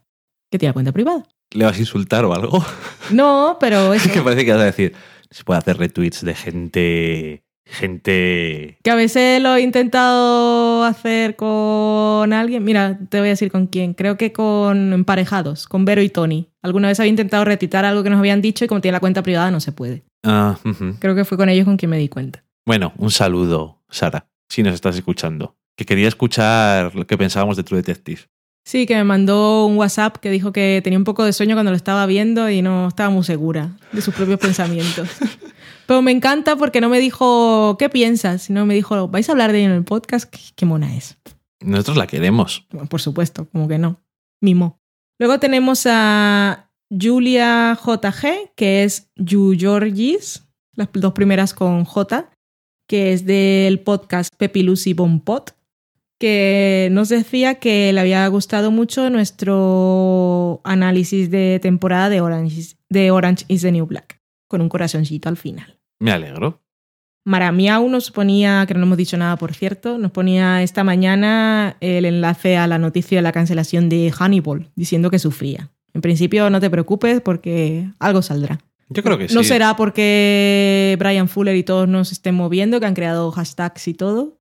que tiene la cuenta privada. ¿Le vas a insultar o algo? No, pero Es que parece que vas a decir, se puede hacer retweets de gente. Gente. que a veces lo he intentado hacer con alguien, mira, te voy a decir con quién, creo que con emparejados, con Vero y Tony. Alguna vez había intentado retweetar algo que nos habían dicho y como tiene la cuenta privada no se puede. Ah. Creo que fue con ellos con quien me di cuenta. Bueno, un saludo, Sara, si nos estás escuchando. Que quería escuchar lo que pensábamos de True Detective. Sí, que me mandó un WhatsApp que dijo que tenía un poco de sueño cuando lo estaba viendo y no estaba muy segura de sus propios pensamientos. Pero me encanta porque no me dijo, ¿qué piensas? Sino me dijo, ¿vais a hablar de ella en el podcast? Qué, qué mona es. Nosotros la queremos. Bueno, por supuesto, como que no. Mimo. Luego tenemos a Julia JG, que es Yu Georgis, las dos primeras con J, que es del podcast Pepi Lucy Bompot, que nos decía que le había gustado mucho nuestro análisis de temporada de Orange is, de Orange is the New Black, con un corazoncito al final. Me alegro. Maramiau nos ponía, que no hemos dicho nada por cierto, nos ponía esta mañana el enlace a la noticia de la cancelación de Hannibal, diciendo que sufría. En principio no te preocupes porque algo saldrá. Yo creo que sí. No será porque Brian Fuller y todos nos estén moviendo, que han creado hashtags y todo.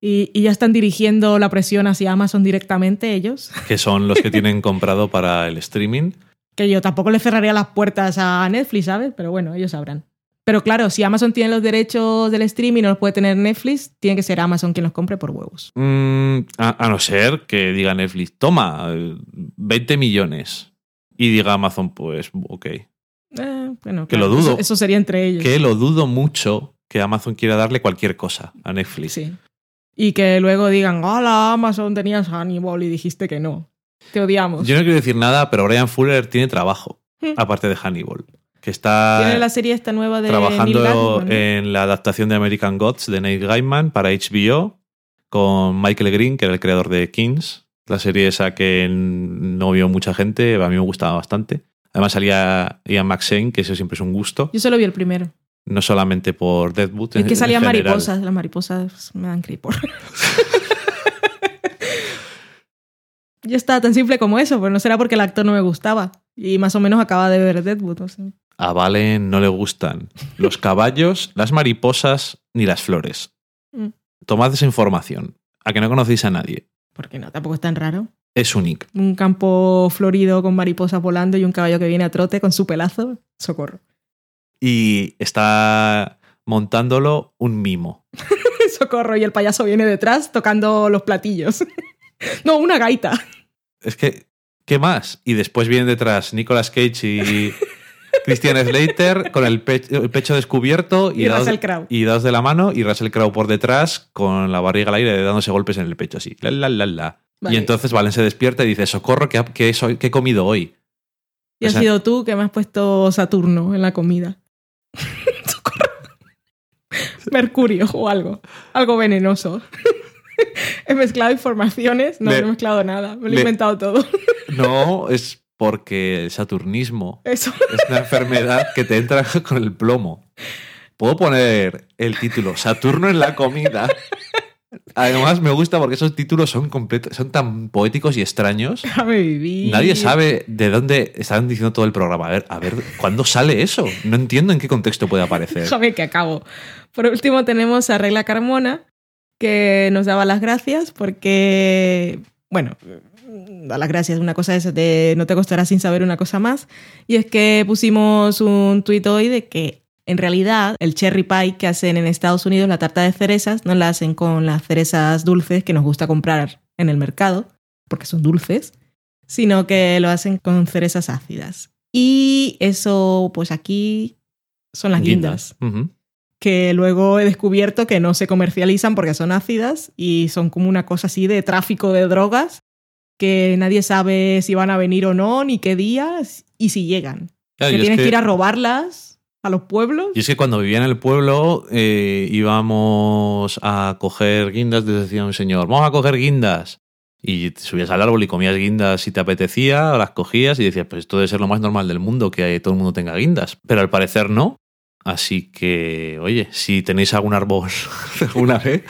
Y, y ya están dirigiendo la presión hacia Amazon directamente ellos, Que son los que tienen comprado para el streaming. que yo tampoco le cerraría las puertas a Netflix, ¿sabes? Pero bueno, ellos sabrán. Pero claro, si Amazon tiene los derechos del streaming y no los puede tener Netflix, tiene que ser Amazon quien los compre por huevos. Mm, a, a no ser que diga Netflix, toma, eh, 20 millones. Y diga Amazon, pues, ok. Eh, bueno, Que claro, lo dudo. Eso, eso sería entre ellos. Que lo dudo mucho que Amazon quiera darle cualquier cosa a Netflix. Sí. Y que luego digan, hola, Amazon tenías Hannibal y dijiste que no. Te odiamos. Yo no quiero decir nada, pero Brian Fuller tiene trabajo, Hmm. aparte de Hannibal. Que está Tiene la serie esta nueva de trabajando en la adaptación de American Gods de Neil Gaiman para HBO con Michael Green, que era el creador de Kings, la serie esa que no vio mucha gente, a mí me gustaba bastante. Además salía Ian McShane, que eso siempre es un gusto, Yo solo vi el primero. No solamente por Deadwood. Es que salían mariposas. Las mariposas me dan creepor. Ya está, tan simple como eso, pero no será porque el actor no me gustaba. Y más o menos acaba de ver Deadwood. o sea. A Valen no le gustan los caballos, las mariposas ni las flores. Mm. Tomad esa información. A que no conocéis a nadie. Porque no, tampoco es tan raro. Es único. Un campo florido con mariposas volando y un caballo que viene a trote con su pelazo. Socorro. Y está montándolo un mimo. Socorro. Y el payaso viene detrás tocando los platillos. no, una gaita. Es que, ¿qué más? Y después vienen detrás Nicolas Cage y Christian Slater con el, pe- el pecho descubierto y, Y dados, y de la mano y Russell Crowe por detrás con la barriga al aire dándose golpes en el pecho así. La, la, la, la. Vale. Y entonces Valen se despierta y dice, socorro, ¿qué, qué soy- qué he comido hoy? Y O has sido tú que me has puesto Saturno en la comida. Mercurio o algo. Algo venenoso. He mezclado informaciones. No, Le- no he mezclado nada. Me lo he le- inventado todo. No, es porque el saturnismo Eso. es una enfermedad que te entra con el plomo. Puedo poner el título Saturno en la comida. Además me gusta porque esos títulos son completos, son tan poéticos y extraños. Déjame vivir. Nadie sabe de dónde están diciendo todo el programa. A ver, a ver, ¿cuándo sale eso? No entiendo en qué contexto puede aparecer. Déjame que acabo. Por último tenemos a Regla Carmona, que nos daba las gracias porque, bueno, da las gracias, una cosa es de no te costará sin saber una cosa más, y es que pusimos un tuit hoy de que en realidad el cherry pie que hacen en Estados Unidos, la tarta de cerezas, no la hacen con las cerezas dulces que nos gusta comprar en el mercado, porque son dulces, sino que lo hacen con cerezas ácidas. Y eso, pues aquí son las guindas que luego he descubierto que no se comercializan porque son ácidas y son como una cosa así de tráfico de drogas que nadie sabe si van a venir o no, ni qué días y si llegan. Claro, que tienes que... que- ir a robarlas a los pueblos. Y es que cuando vivía en el pueblo eh, íbamos a coger guindas, te decía un señor, vamos a coger guindas. Y subías al árbol y comías guindas si te apetecía, las cogías y decías, pues esto debe ser lo más normal del mundo, que todo el mundo tenga guindas. Pero al parecer no. Así que, oye, si tenéis algún árbol alguna vez,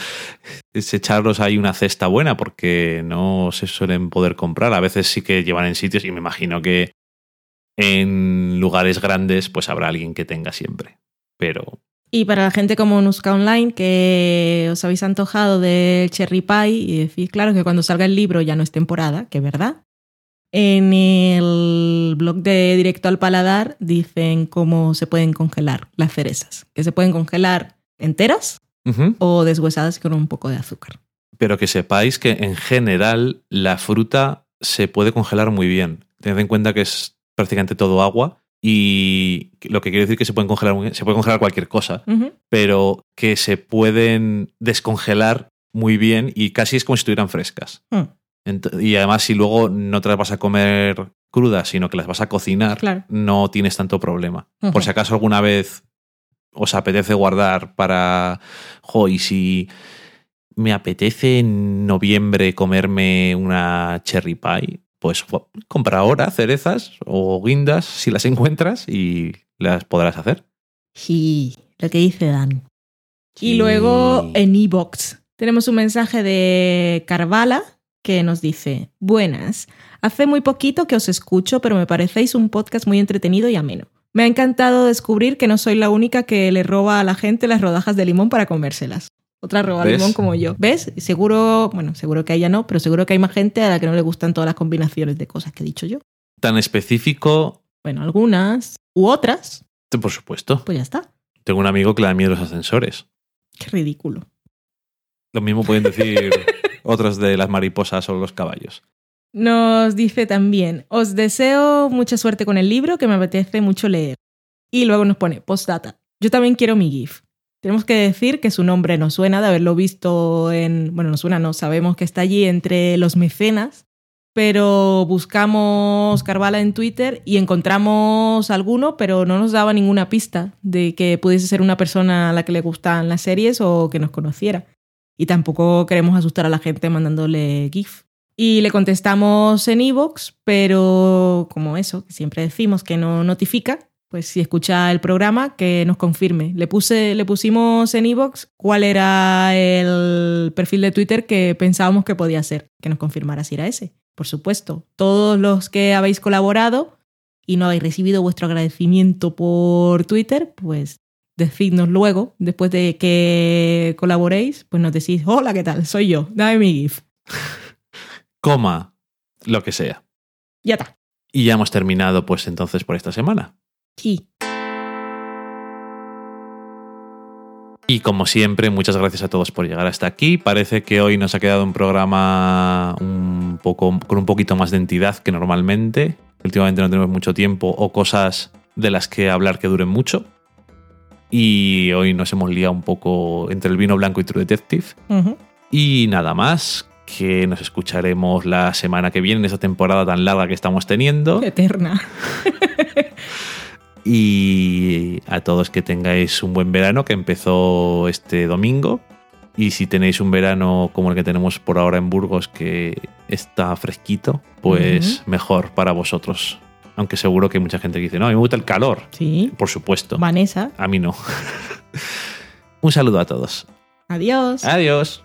es echarlos ahí una cesta buena, porque no se suelen poder comprar. A veces sí que llevan en sitios y me imagino que en lugares grandes pues habrá alguien que tenga siempre. Pero Y para la gente como Nuska Online, que os habéis antojado del cherry pie y decís, claro, que cuando salga el libro ya no es temporada, que es verdad. En el blog de Directo al Paladar dicen cómo se pueden congelar las cerezas, que se pueden congelar enteras o deshuesadas con un poco de azúcar. Pero que sepáis que en general la fruta se puede congelar muy bien. Tened en cuenta que es prácticamente todo agua y lo que quiere decir que se pueden congelar. Se puede congelar cualquier cosa, pero que se pueden descongelar muy bien y casi es como si estuvieran frescas. Mm, y además, si luego no te las vas a comer crudas, sino que las vas a cocinar, Claro. no tienes tanto problema. Por si acaso alguna vez os apetece guardar para. Jo, y si me apetece en noviembre comerme una cherry pie, pues compra ahora cerezas o guindas si las encuentras y las podrás hacer. Sí, lo que dice Dan. Y luego en Evox tenemos un mensaje de Carvala que nos dice, buenas, hace muy poquito que os escucho, pero me parecéis un podcast muy entretenido y ameno. Me ha encantado descubrir que no soy la única que le roba a la gente las rodajas de limón para comérselas. Otra roba ¿Ves? limón como yo. ¿Ves? Seguro, bueno, seguro que a ella no, pero seguro que hay más gente a la que no le gustan todas las combinaciones de cosas que he dicho yo. Tan específico, Bueno, algunas u otras, por supuesto. pues ya está. Tengo un amigo que le da miedo los ascensores. Qué ridículo. Lo mismo pueden decir otros de las mariposas o los caballos. Nos dice también, os deseo mucha suerte con el libro que me apetece mucho leer. Y luego nos pone, postdata, yo también quiero mi GIF. Tenemos que decir que su nombre nos suena de haberlo visto en, bueno, nos suena, no, sabemos que está allí entre los mecenas, pero buscamos Carvala en Twitter y encontramos alguno, pero no nos daba ninguna pista de que pudiese ser una persona a la que le gustan las series o que nos conociera. Y tampoco queremos asustar a la gente mandándole GIF. Y le contestamos en iVoox, pero como eso, siempre decimos que no notifica, pues si escucha el programa, que nos confirme. Le, puse, le pusimos en iVoox cuál era el perfil de Twitter que pensábamos que podía ser, que nos confirmara si era ese. por supuesto, todos los que habéis colaborado y no habéis recibido vuestro agradecimiento por Twitter, pues decidnos luego, después de que colaboréis, pues nos decís, hola, ¿qué tal? Soy yo, dame mi GIF. Coma, lo que sea. Ya está. Y ya hemos terminado pues entonces por esta semana. Y como siempre, muchas gracias a todos por llegar hasta aquí. Parece que hoy nos ha quedado un programa un poco, con un poquito más de entidad que normalmente. Últimamente no tenemos mucho tiempo o cosas de las que hablar que duren mucho. Y hoy nos hemos liado un poco entre el vino blanco y True Detective. Y nada más, que nos escucharemos la semana que viene en esta temporada tan larga que estamos teniendo. Eterna. Y a todos que tengáis un buen verano que empezó este domingo. Y si tenéis un verano como el que tenemos por ahora en Burgos, que está fresquito, pues mejor para vosotros. Aunque seguro que hay mucha gente que dice, no, a mí me gusta el calor. Sí. Por supuesto. Vanessa, A mí no. un saludo a todos. adiós. Adiós.